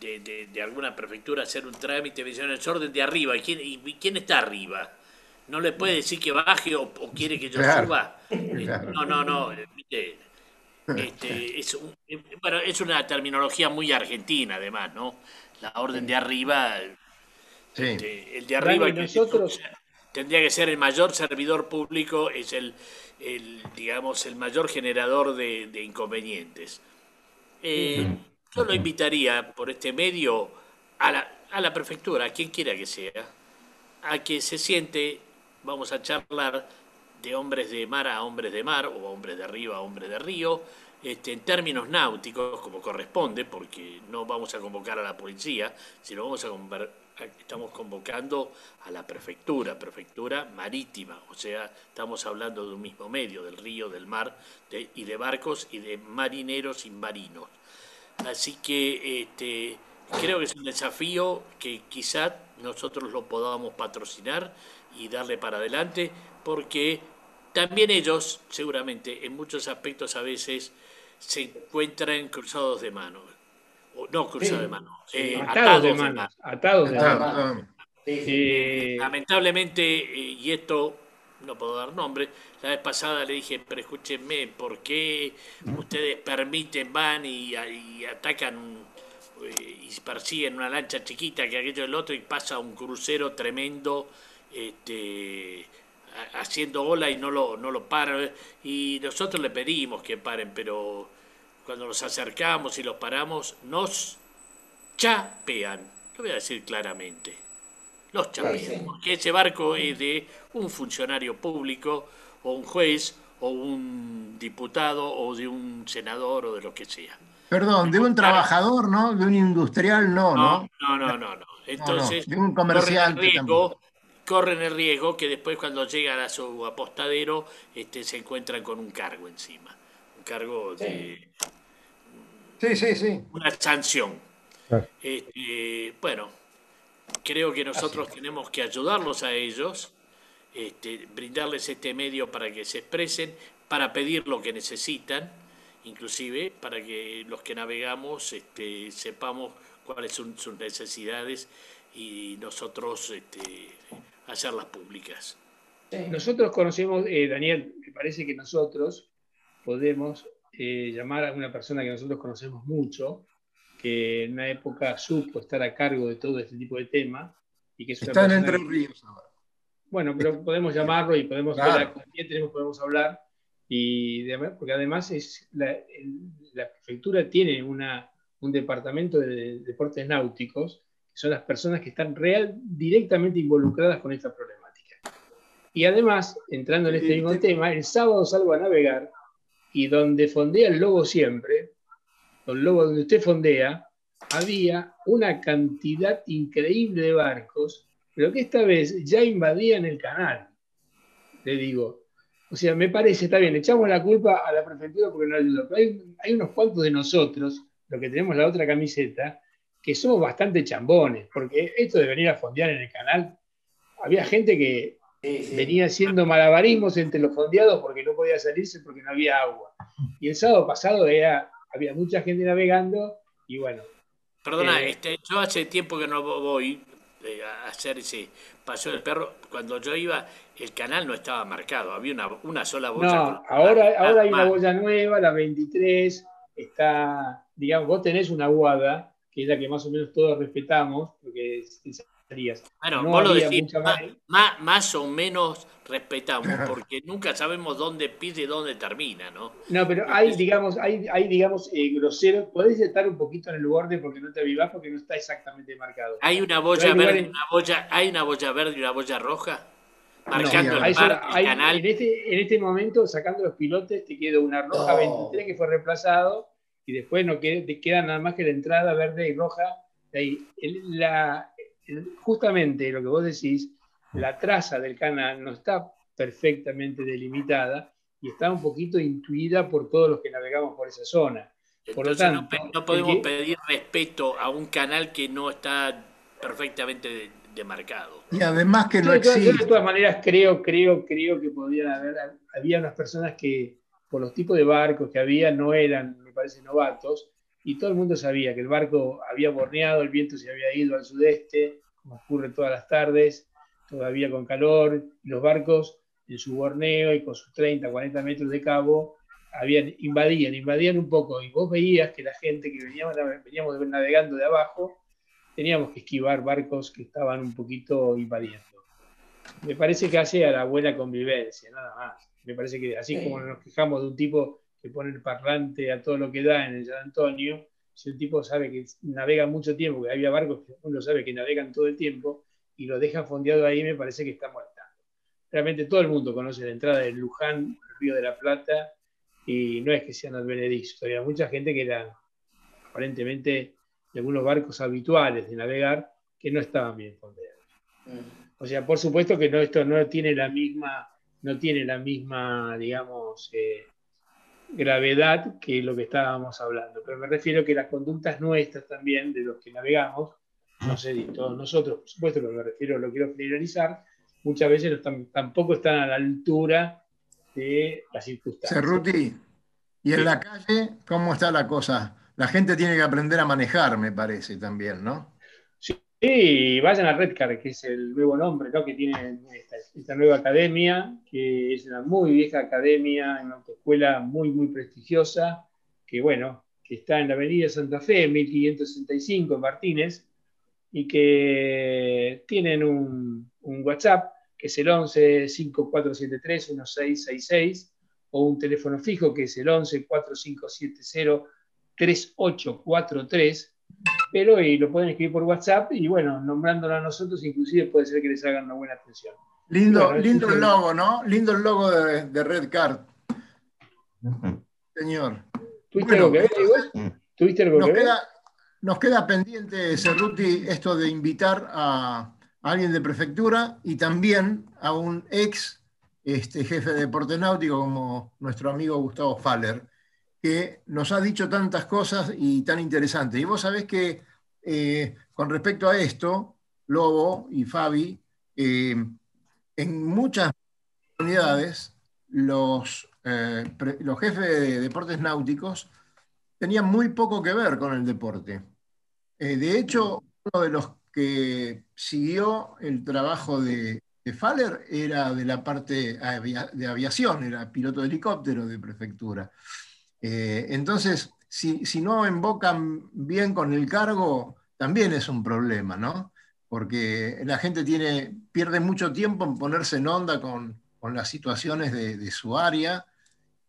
de, alguna prefectura hacer un trámite, me el orden de arriba. ¿Y quién, y quién está arriba? ¿No le puede decir que baje o, quiere que yo suba? Eh, no, no, no. Este, es, bueno, es una terminología muy argentina, además, ¿no? La orden de arriba. Este, el de arriba nosotros... tendría que ser el mayor servidor público, es el, el digamos, el mayor generador de, inconvenientes. Eh, yo lo invitaría por este medio a la, a la prefectura, a quien quiera que sea, a que se siente, vamos a charlar, de hombres de mar a hombres de mar, o hombres de río a hombres de río, este, en términos náuticos, como corresponde, porque no vamos a convocar a la policía, sino vamos a estamos convocando a la prefectura, prefectura marítima, o sea, estamos hablando de un mismo medio, del río, del mar, y de barcos y de marineros y marinos. Así que este, creo que es un desafío que quizá nosotros lo podamos patrocinar y darle para adelante, porque también ellos, seguramente, en muchos aspectos a veces se encuentran cruzados de manos. O no cruzados de manos, eh, atados, de manos. Atados de manos. Lamentablemente, eh, y esto no puedo dar nombre, la vez pasada le dije, pero escúchenme, ¿por qué ustedes permiten, van y, atacan eh, y persiguen una lancha chiquita que aquello del otro y pasa un crucero tremendo este, haciendo ola y no lo, no lo paran? Y nosotros le pedimos que paren, pero cuando nos acercamos y los paramos, nos chapean. Lo voy a decir claramente. Los chapean. Porque ese barco es de un funcionario público o un juez o un diputado o de un senador o de lo que sea. Perdón, de un trabajador, ¿no? De un industrial, no, ¿no? No, no, no, no. Entonces, de un comerciante corren el riesgo que después cuando llegan a su apostadero este, se encuentran con un cargo encima. Un cargo de... Sí, sí, sí. Una sanción. Este, bueno, creo que nosotros tenemos que ayudarlos a ellos, este, brindarles este medio para que se expresen, para pedir lo que necesitan, inclusive para que los que navegamos este, sepamos cuáles son sus necesidades y nosotros este, hacerlas públicas. Nosotros conocemos, eh, Daniel, me parece que nosotros podemos eh, llamar a una persona que nosotros conocemos mucho, que en una época supo estar a cargo de todo este tipo de tema. Y que es Están entre ríos ahora. Bueno, pero podemos llamarlo y podemos hablar, tenemos, podemos hablar. Y porque además es la, prefectura tiene una, un departamento de deportes náuticos son las personas que están real, directamente involucradas con esta problemática. Y además, entrando en este mismo tema, el sábado salgo a navegar y donde fondea el lobo siempre, el lobo donde usted fondea, había una cantidad increíble de barcos, pero que esta vez ya invadían el canal. Le digo, o sea, me parece, está bien, echamos la culpa a la prefectura porque no ayudó, pero hay, hay unos cuantos de nosotros, los que tenemos la otra camiseta, que somos bastante chambones, porque esto de venir a fondear en el canal, había gente que venía haciendo malabarismos entre los fondeados porque no podía salirse porque no había agua. Y el sábado pasado era, había mucha gente navegando y bueno. Perdona, eh, este, yo hace tiempo que no voy eh, a hacer ese paseo del perro. Cuando yo iba, el canal no estaba marcado, había una, una sola boya. No, ahora, ahora hay una boya nueva, la 23, está, digamos, vos tenés una guada que es la que más o menos todos respetamos, porque serías. Bueno, vos lo decís, más, más, o menos respetamos, porque nunca sabemos dónde pide y dónde termina, ¿no? No, pero hay, digamos, hay, hay digamos, eh, grosero, podés estar un poquito en el borde porque no te avivás, porque no está exactamente marcado. ¿Hay una boya verde, una boya, hay una boya verde y una boya roja? Marcando el, canal. En este, en este momento, sacando los pilotes, te queda una roja 23 que fue reemplazado y después no queda, te queda nada más que la entrada verde y roja. La, justamente lo que vos decís, la traza del canal no está perfectamente delimitada y está un poquito intuida por todos los que navegamos por esa zona. Por lo tanto, no, podemos pedir respeto a un canal que no está perfectamente demarcado. Y además que no existe. de todas maneras creo, creo, creo que podían haber, había unas personas que por los tipos de barcos que había no eran me parece, novatos, y todo el mundo sabía que el barco había borneado, el viento se había ido al sudeste, como ocurre todas las tardes, todavía con calor, y los barcos en su borneo y con sus 30, 40 metros de cabo, habían, invadían, invadían un poco, y vos veías que la gente que veníamos, veníamos navegando de abajo, teníamos que esquivar barcos que estaban un poquito invadiendo. Me parece que hace a la buena convivencia, nada más. Me parece que así como nos quejamos de un tipo que pone el parlante a todo lo que da en el San Antonio, si un tipo sabe que navega mucho tiempo, que había barcos que uno sabe que navegan todo el tiempo, y lo deja fondeado ahí, me parece que está molestando. realmente todo el mundo conoce la entrada del Luján, el Río de la Plata, y no es que sean advenedizos, había mucha gente que era aparentemente de algunos barcos habituales de navegar que no estaban bien fondeados. O sea, por supuesto que no, esto no tiene la misma, no tiene la misma, digamos, eh, gravedad que lo que estábamos hablando, pero me refiero que las conductas nuestras también, de los que navegamos, no sé, todos nosotros, por supuesto, pero me refiero, lo quiero generalizar, muchas veces tampoco están a la altura de las circunstancias. Cerruti, y en la calle, ¿cómo está la cosa? La gente tiene que aprender a manejar, me parece también, ¿no? Sí, vayan a Redcar, que es el nuevo nombre ¿no? que tiene esta, nueva academia, que es una muy vieja academia, una autoescuela muy, muy prestigiosa, que bueno, que está en la avenida Santa Fe, 1565 en Martínez, y que tienen un, un WhatsApp, que es el 11 5473 1666, o un teléfono fijo, que es el 11 4570 3843 pero y lo pueden escribir por WhatsApp y bueno, nombrándolo a nosotros, inclusive puede ser que les hagan una buena atención. Lindo, lindo el logo, ¿no? Lindo el logo de, Red Card. Señor. ¿Tuviste algo que ver, ¿Tuviste algo nos que queda, Nos queda pendiente, Cerruti, esto de invitar a, alguien de prefectura y también a un ex este, jefe de deporte náutico como nuestro amigo Gustavo Faller que nos ha dicho tantas cosas y tan interesantes. Y vos sabés que eh, con respecto a esto, Lobo y Fabi, eh, en muchas unidades los, eh, los jefes de deportes náuticos tenían muy poco que ver con el deporte. de hecho, uno de los que siguió el trabajo de, de Faller era de la parte de aviación, era piloto de helicóptero de prefectura. Eh, entonces, si, no invocan bien con el cargo, también es un problema, ¿no? Porque la gente tiene, pierde mucho tiempo en ponerse en onda con, las situaciones de, su área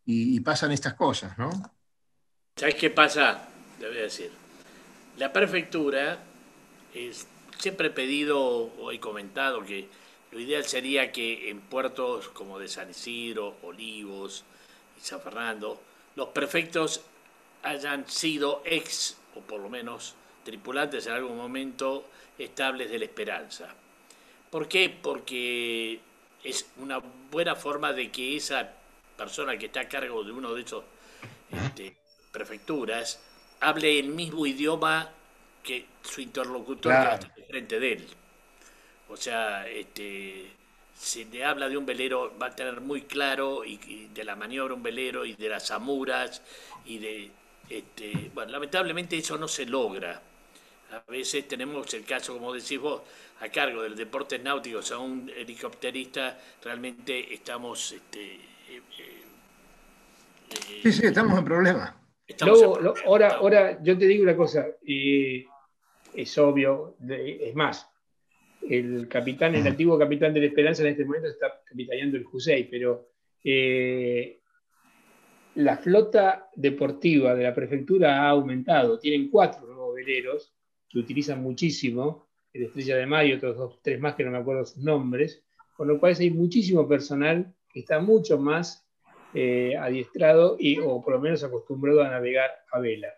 y, pasan estas cosas, ¿no? ¿Sabes qué pasa? A decir. La prefectura, es, siempre he pedido o he comentado que lo ideal sería que en puertos como de San Isidro, Olivos y San Fernando, los prefectos hayan sido ex, o por lo menos tripulantes en algún momento estables de la esperanza. ¿Por qué? Porque es una buena forma de que esa persona que está a cargo de uno de esos este, prefecturas hable el mismo idioma que su interlocutor que está frente de él. O sea, este, si le habla de un velero va a tener muy claro y, de la maniobra un velero y de las amuras y de este, bueno lamentablemente eso no se logra. A veces tenemos el caso como decís vos a cargo del deporte náuticos a un helicópterista realmente estamos este, eh, eh, sí sí estamos en problema. Ahora ahora yo te digo una cosa y es obvio es más el capitán, el antiguo capitán de la Esperanza en este momento está capitaneando el Jusei, pero eh, la flota deportiva de la prefectura ha aumentado. Tienen cuatro nuevos veleros que utilizan muchísimo, el Estrella de Mayo, otros dos, tres más que no me acuerdo sus nombres, con lo cual hay muchísimo personal que está mucho más eh, adiestrado y, o por lo menos acostumbrado a navegar a vela.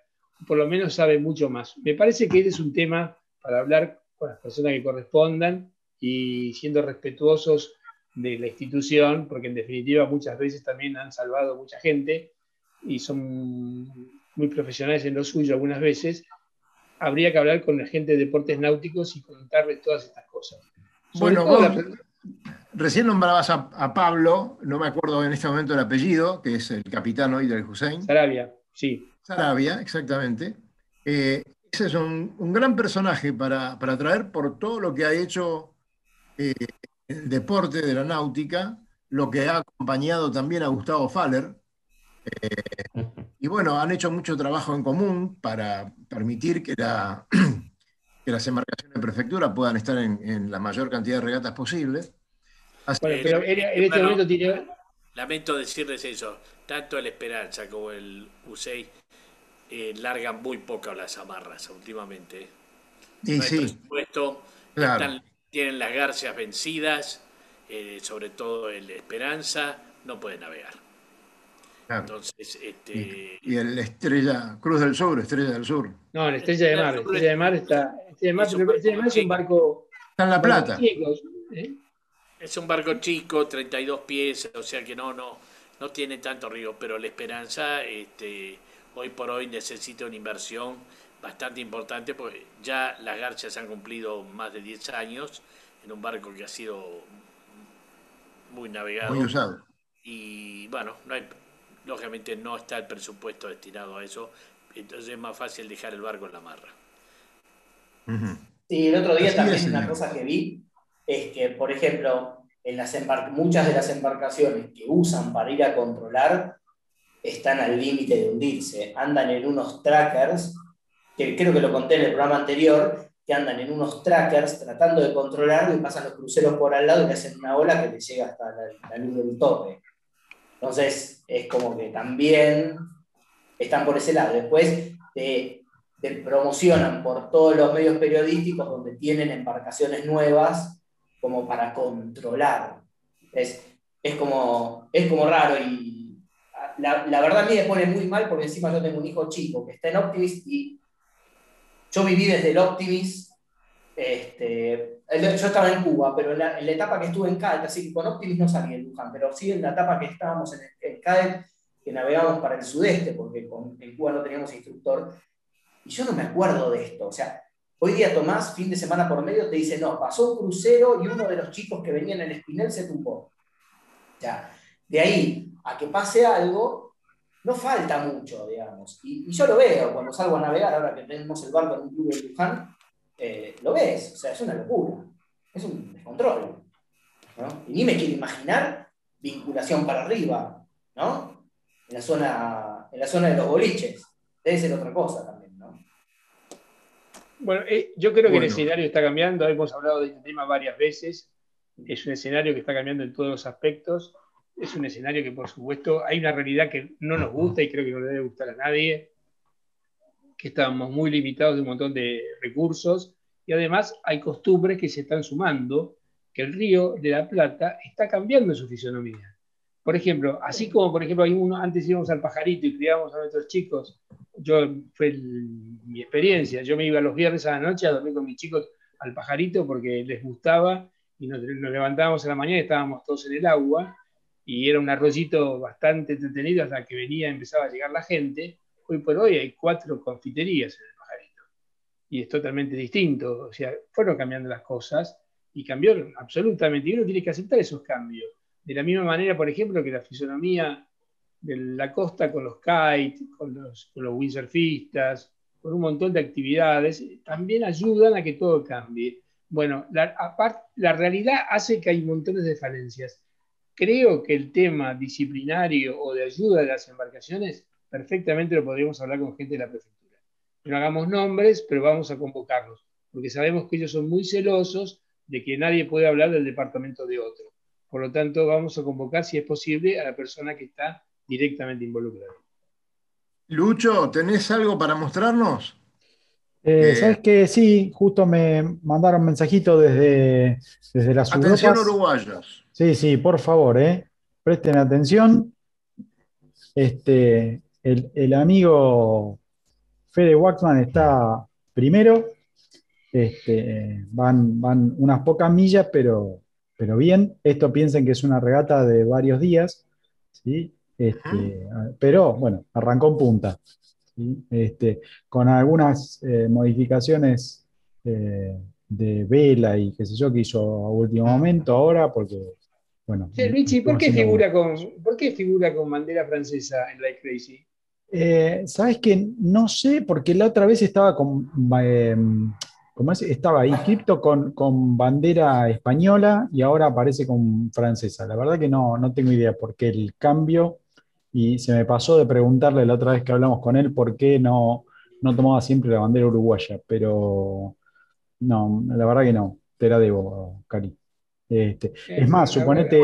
Por lo menos sabe mucho más. Me parece que este es un tema para hablar con las personas que correspondan y siendo respetuosos de la institución, porque en definitiva muchas veces también han salvado mucha gente y son muy profesionales en lo suyo algunas veces, habría que hablar con la gente de deportes náuticos y contarles todas estas cosas. bueno, recién nombrabas a, Pablo, no me acuerdo en este momento el apellido, que es el capitán hoy del Hussein. Sarabia, sí. Sarabia, exactamente. Eh, es un, gran personaje para, traer por todo lo que ha hecho eh, el deporte de la náutica, lo que ha acompañado también a Gustavo Faller. Eh, y bueno, han hecho mucho trabajo en común para permitir que, la, que las embarcaciones de prefectura puedan estar en, la mayor cantidad de regatas posible. pero en, este momento tiene... Lamento decirles eso, tanto el Esperanza como el USEI eh, largan muy poco las amarras últimamente. Sí, sí. tienen las garcias vencidas eh, sobre todo el Esperanza, no puede navegar. Entonces, este... y, el Estrella, Cruz del Sur, Estrella del Sur. No, el Estrella de Mar, Estrella de Mar está. Estrella de Mar es un barco. Está en La Plata. ¿eh? Es un barco chico, 32 pies, o sea que no, no, no tiene tanto río, pero la Esperanza, este, hoy por hoy necesita una inversión bastante importante, porque ya las garchas han cumplido más de 10 años en un barco que ha sido muy navegado. Muy usado. Y bueno, no hay, lógicamente no está el presupuesto destinado a eso, entonces es más fácil dejar el barco en la marra. Sí, el otro día también una cosa que vi es que, por ejemplo, en las muchas de las embarcaciones que usan para ir a controlar están al límite de hundirse, andan en unos trackers, que creo que lo conté en el programa anterior, que andan en unos trackers tratando de controlarlo y pasan los cruceros por al lado y le hacen una ola que le llega hasta la, luz del tope. Entonces, es como que también están por ese lado. Después te, promocionan por todos los medios periodísticos donde tienen embarcaciones nuevas como para controlar. Es, es, como, es como raro y la, verdad a mí me pone muy mal porque encima yo tengo un hijo chico que está en Optimist y yo viví desde el Optimis, este, yo estaba en Cuba, pero en la, etapa que estuve en CADET, así que con Optimis no salí en Luján, pero sí en la etapa que estábamos en, el, CADET, que navegamos para el sudeste, porque en Cuba no teníamos instructor, y yo no me acuerdo de esto, o sea, hoy día Tomás, fin de semana por medio, te dice, no, pasó un crucero y uno de los chicos que venían en el Espinel se tumbó. Ya, de ahí a que pase algo, no falta mucho, digamos. Y, yo lo veo cuando salgo a navegar, ahora que tenemos el barco en un club de Luján, eh, lo ves, o sea, es una locura, es un descontrol. Y ni me quiero imaginar vinculación para arriba, ¿no? En la zona, en la zona de los boliches. Debe ser otra cosa también, ¿no? Bueno, eh, yo creo que el escenario está cambiando, hemos hablado de este tema varias veces, es un escenario que está cambiando en todos los aspectos es un escenario que, por supuesto, hay una realidad que no nos gusta y creo que no le debe gustar a nadie, que estamos muy limitados de un montón de recursos y además hay costumbres que se están sumando, que el río de la Plata está cambiando su fisonomía. Por ejemplo, así como, por ejemplo, hay uno, antes íbamos al pajarito y criábamos a nuestros chicos, yo fue mi experiencia, yo me iba los viernes a la noche a dormir con mis chicos al pajarito porque les gustaba y nos, nos levantábamos a la mañana y estábamos todos en el agua y era un arroyito bastante entretenido hasta que venía, empezaba a llegar la gente. Hoy por hoy hay cuatro confiterías en el pajarito y es totalmente distinto. O sea, fueron cambiando las cosas y cambió absolutamente. Y uno tiene que aceptar esos cambios. De la misma manera, por ejemplo, que la fisonomía de la costa con los kites, con los, windsurfistas, con un montón de actividades, también ayudan a que todo cambie. Bueno, la, la realidad hace que hay montones de falencias Creo que el tema disciplinario o de ayuda de las embarcaciones perfectamente lo podríamos hablar con gente de la prefectura. No hagamos nombres, pero vamos a convocarlos, porque sabemos que ellos son muy celosos de que nadie puede hablar del departamento de otro. Por lo tanto, vamos a convocar, si es posible, a la persona que está directamente involucrada. Lucho, ¿tenés algo para mostrarnos? Eh, eh, Sabes que sí, justo me mandaron mensajito desde, desde las Atención uruguayos. Sí, sí, por favor, eh. presten atención. Este, el, amigo Fede Waxman está primero. Este, van, van unas pocas millas, pero, pero bien. Esto piensen que es una regata de varios días. ¿sí? Este, pero bueno, arrancó en punta. Este, con algunas eh, modificaciones eh, de vela y qué sé yo que hizo a último momento ahora, porque bueno. Luigi, ¿por qué, figura con, ¿por qué figura con bandera francesa en Like Crazy? Eh, Sabes que no sé, porque la otra vez estaba con. Eh, estaba ahí cripto con, con, bandera española y ahora aparece con francesa. La verdad que no, no tengo idea por qué el cambio. Y se me pasó de preguntarle la otra vez que hablamos con él por qué no, no tomaba siempre la bandera uruguaya. Pero no, la verdad que no. Te la debo, Cari. Este, es más, suponete,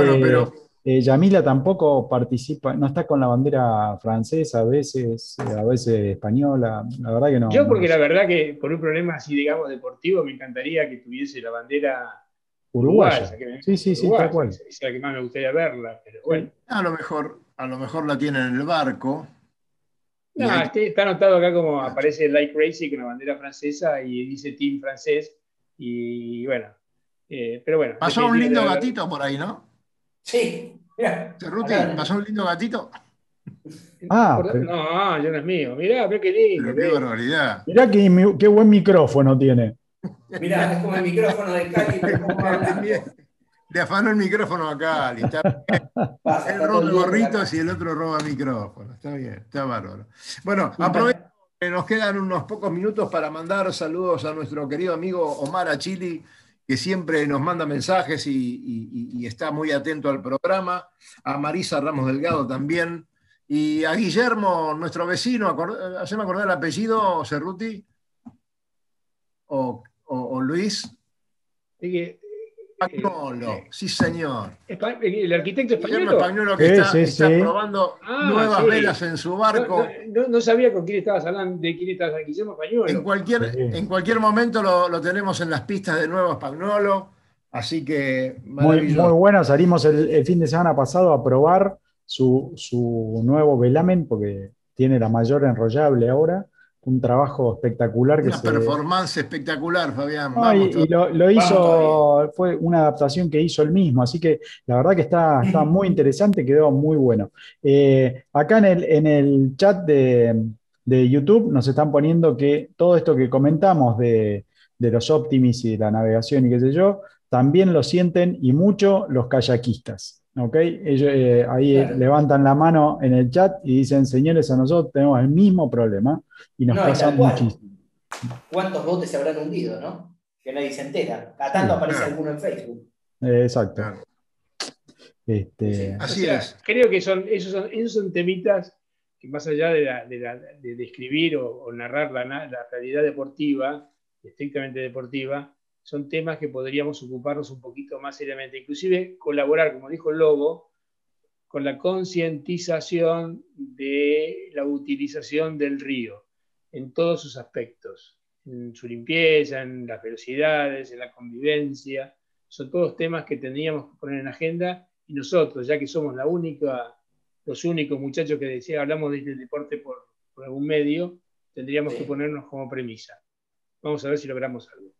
eh, Yamila tampoco participa, no está con la bandera francesa, a veces, eh, a veces española, la verdad que no. Yo porque la verdad que por un problema así, digamos, deportivo, me encantaría que tuviese la bandera Uruguaya. sí, sí, sí, tal cual. Es la que más me gustaría verla, pero bueno. A lo mejor, a lo mejor la tienen en el barco. No, este, está anotado acá como aparece Like Crazy con la bandera francesa y dice Team francés. Y bueno, eh, pero bueno. Pasó un lindo gatito por ahí, ¿no? Sí, mira. Cerruti, pasó un lindo gatito. Ah, no, yo no es mío. Mirá, ve qué lindo. qué barbaridad. Mirá qué, qué buen micrófono tiene. Mirá, es como el micrófono de Cali. Le afanó el micrófono a Cali. Está Él roba gorritos y el otro roba micrófono. Está bien, está bárbaro. Bueno, aprovecho que nos quedan unos pocos minutos para mandar saludos a nuestro querido amigo Omar Achili, que siempre nos manda mensajes y, está muy atento al programa. A Marisa Ramos Delgado también. Y a Guillermo, nuestro vecino, ¿hacemos acordar el apellido, Cerruti? ¿O, o Luis? Españolo, eh, sí señor. El arquitecto español. Españolo que está, probando ah, nuevas velas en su barco. No, sabía con quién estabas hablando, de quién estabas Guillermo Españolo. En cualquier, en cualquier momento lo, tenemos en las pistas de nuevo Españolo, así que muy, muy bueno. Salimos el, fin de semana pasado a probar su, su nuevo velamen, porque tiene la mayor enrollable ahora un trabajo espectacular. Que una performance espectacular, Fabián. y, lo, hizo, fue una adaptación que hizo él mismo, así que la verdad que está, está muy interesante, quedó muy bueno. Eh, acá en el, en el chat de, YouTube nos están poniendo que todo esto que comentamos de, de los Optimis y de la navegación y qué sé yo, también lo sienten y mucho los kayakistas. ¿Ok? Ellos eh, ahí levantan la mano en el chat y dicen, señores, a nosotros tenemos el mismo problema y nos pasa muchísimo. ¿Cuántos botes se habrán hundido, no? Que nadie se entera. A tanto aparece alguno en Facebook. exacto. Este, Así es. Creo que son esos, son, esos son temitas que más allá de, de, describir o, narrar la, la realidad deportiva, estrictamente deportiva, son temas que podríamos ocuparnos un poquito más seriamente, inclusive colaborar, como dijo el Lobo, con la concientización de la utilización del río en todos sus aspectos, en su limpieza, en las velocidades, en la convivencia. Son todos temas que tendríamos que poner en agenda y nosotros, ya que somos la única, los únicos muchachos que decía, hablamos de este deporte por, algún medio, tendríamos que ponernos como premisa. Vamos a ver si logramos algo.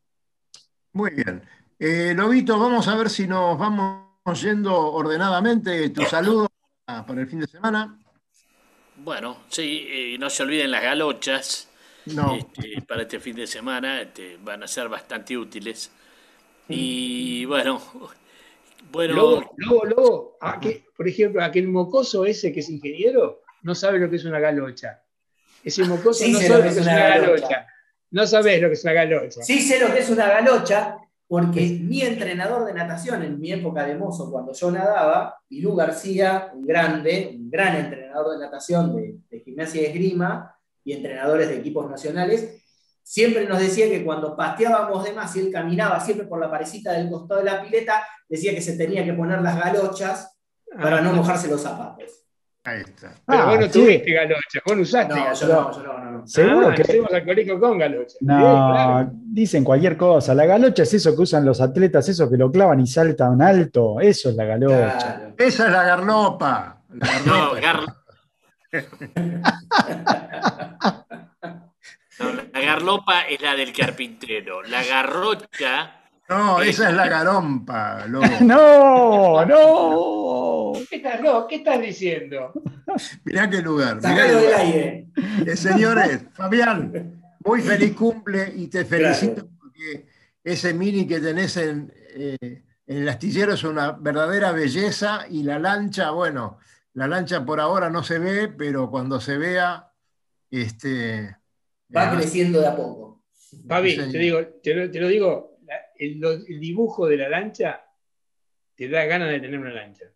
Muy bien. Eh, Lobito, vamos a ver si nos vamos yendo ordenadamente. Tu saludo para el fin de semana. Bueno, sí, y no se olviden las galochas. Este, para este fin de semana este, van a ser bastante útiles. Y bueno, bueno. Lobo, lobo, lobo. por ejemplo, aquel mocoso ese que es ingeniero no sabe lo que es una galocha. Ese mocoso no sabe lo que es una galocha. No sabés lo que es una galocha. Sí sé lo que es una galocha, porque mi entrenador de natación en mi época de mozo, cuando yo nadaba, Ilú García, un grande, un gran entrenador de natación de, gimnasia y esgrima y entrenadores de equipos nacionales, siempre nos decía que cuando pateábamos de más y él caminaba siempre por la parecita del costado de la pileta, decía que se tenía que poner las galochas para ah, no mojarse los zapatos. Ahí está. Pero ah, vos no tuviste galocha, vos no usaste no, Yo no, yo no, no. Seguro ah, que. Hacemos con galocha. No, dicen cualquier cosa. La galocha es eso que usan los atletas, eso que lo clavan y saltan alto. Eso es la galocha. Esa es la garlopa. La garlopa. No, gar... la garlopa es la del carpintero. La garrocha no, esa es la garompa, no, no. ¿Qué estás, ¿Qué estás diciendo? Mirá qué lugar. Mirá del aire. Eh, señores, Fabián, muy feliz cumple y te felicito porque ese mini que tenés en, eh, en el astillero es una verdadera belleza y la lancha, bueno, la lancha por ahora no se ve, pero cuando se vea, este, va creciendo de a poco. Fabi, te, digo, te lo digo, el, dibujo de la lancha te da ganas de tener una lancha.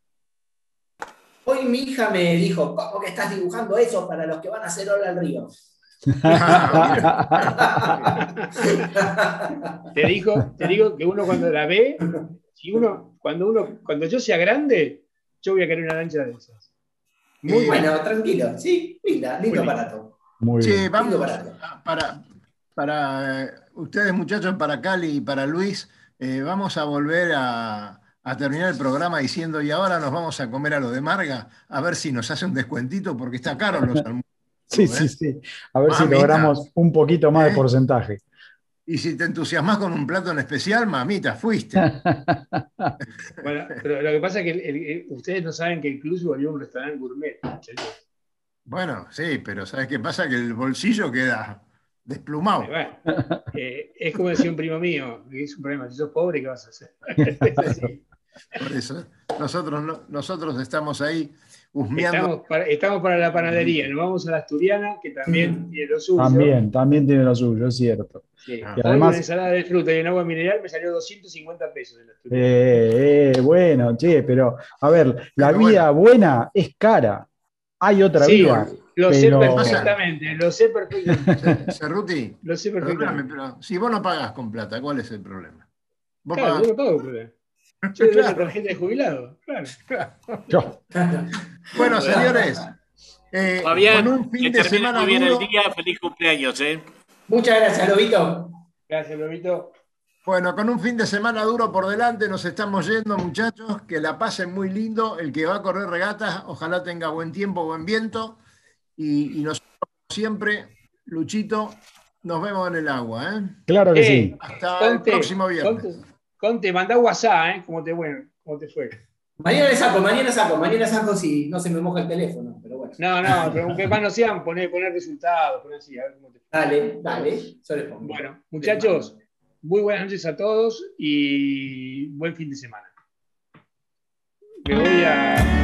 Hoy mi hija me dijo, ¿cómo que estás dibujando eso para los que van a hacer ola al río? te, digo, te digo que uno cuando la ve, si uno, cuando uno, cuando yo sea grande, yo voy a querer una lancha de esas. Muy bueno, tranquilo, sí, linda, lindo aparato. Muy bien. vamos para, para ustedes muchachos, para Cali y para Luis, eh, vamos a volver a, a terminar el programa diciendo, y ahora nos vamos a comer a lo de Marga, a ver si nos hace un descuentito, porque está caro los almuerzos. Sí, ¿eh? sí, sí. A ver si logramos un poquito más de ¿Eh? porcentaje. Y si te entusiasmas con un plato en especial, mamita, fuiste. Bueno, pero lo que pasa es que el- el- el- ustedes no saben que incluso volvió un restaurante gourmet. Bueno, sí, pero ¿sabes qué pasa? Que el bolsillo queda desplumado. Bueno, eh, es como decía un primo mío, que es un problema, si sos pobre, ¿qué vas a hacer? Por eso nosotros, no- nosotros estamos ahí husmeando. Estamos para, estamos para la panadería, nos vamos a la Asturiana, que también tiene lo suyo. También, también tiene lo suyo, es cierto. Sí. Ah. Además- una ensalada de fruta y un agua mineral me salió 250 pesos en la Asturiana. Eh, eh, bueno, che, pero a ver, la Pero vida buena es cara. Hay otra Sí, vida. Lo sé perfectamente, lo sé perfectamente. Cerruti, Lo sé perfectamente. pero si vos no pagás con plata, ¿cuál es el problema? Vos Claro, pagás- yo no pago, pero- Yo le doy la tarjeta de jubilado. Claro. Yo, Bueno, señores, eh, Fabián, con un fin de semana bien duro, el día. Feliz cumpleaños, ¿eh? Muchas gracias, Lobito. Gracias, Lobito. bueno, con un fin de semana duro por delante, nos estamos yendo, muchachos, que la pasen muy lindo. El que va a correr regatas, ojalá tenga buen tiempo, buen viento. Y, y nosotros, como siempre, Luchito, nos vemos en el agua, ¿eh? claro que Eh, sí. Hasta Conte, el próximo viernes. Conte, Conte, mandá WhatsApp, ¿eh? ¿Cómo te, bueno, ¿Cómo te fue? Mañana le saco, mañana saco, mañana saco si no se me moja el teléfono, pero bueno. No, no, pero aunque más no sean, poner, poner resultados, poner así, a ver cómo te fue. Dale, dale, yo les pongo. Bueno, muchachos, muy buenas noches a todos y buen fin de semana. Me voy a.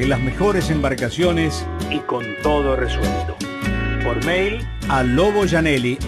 en las mejores embarcaciones y con todo resuelto. Por mail a loboyanelli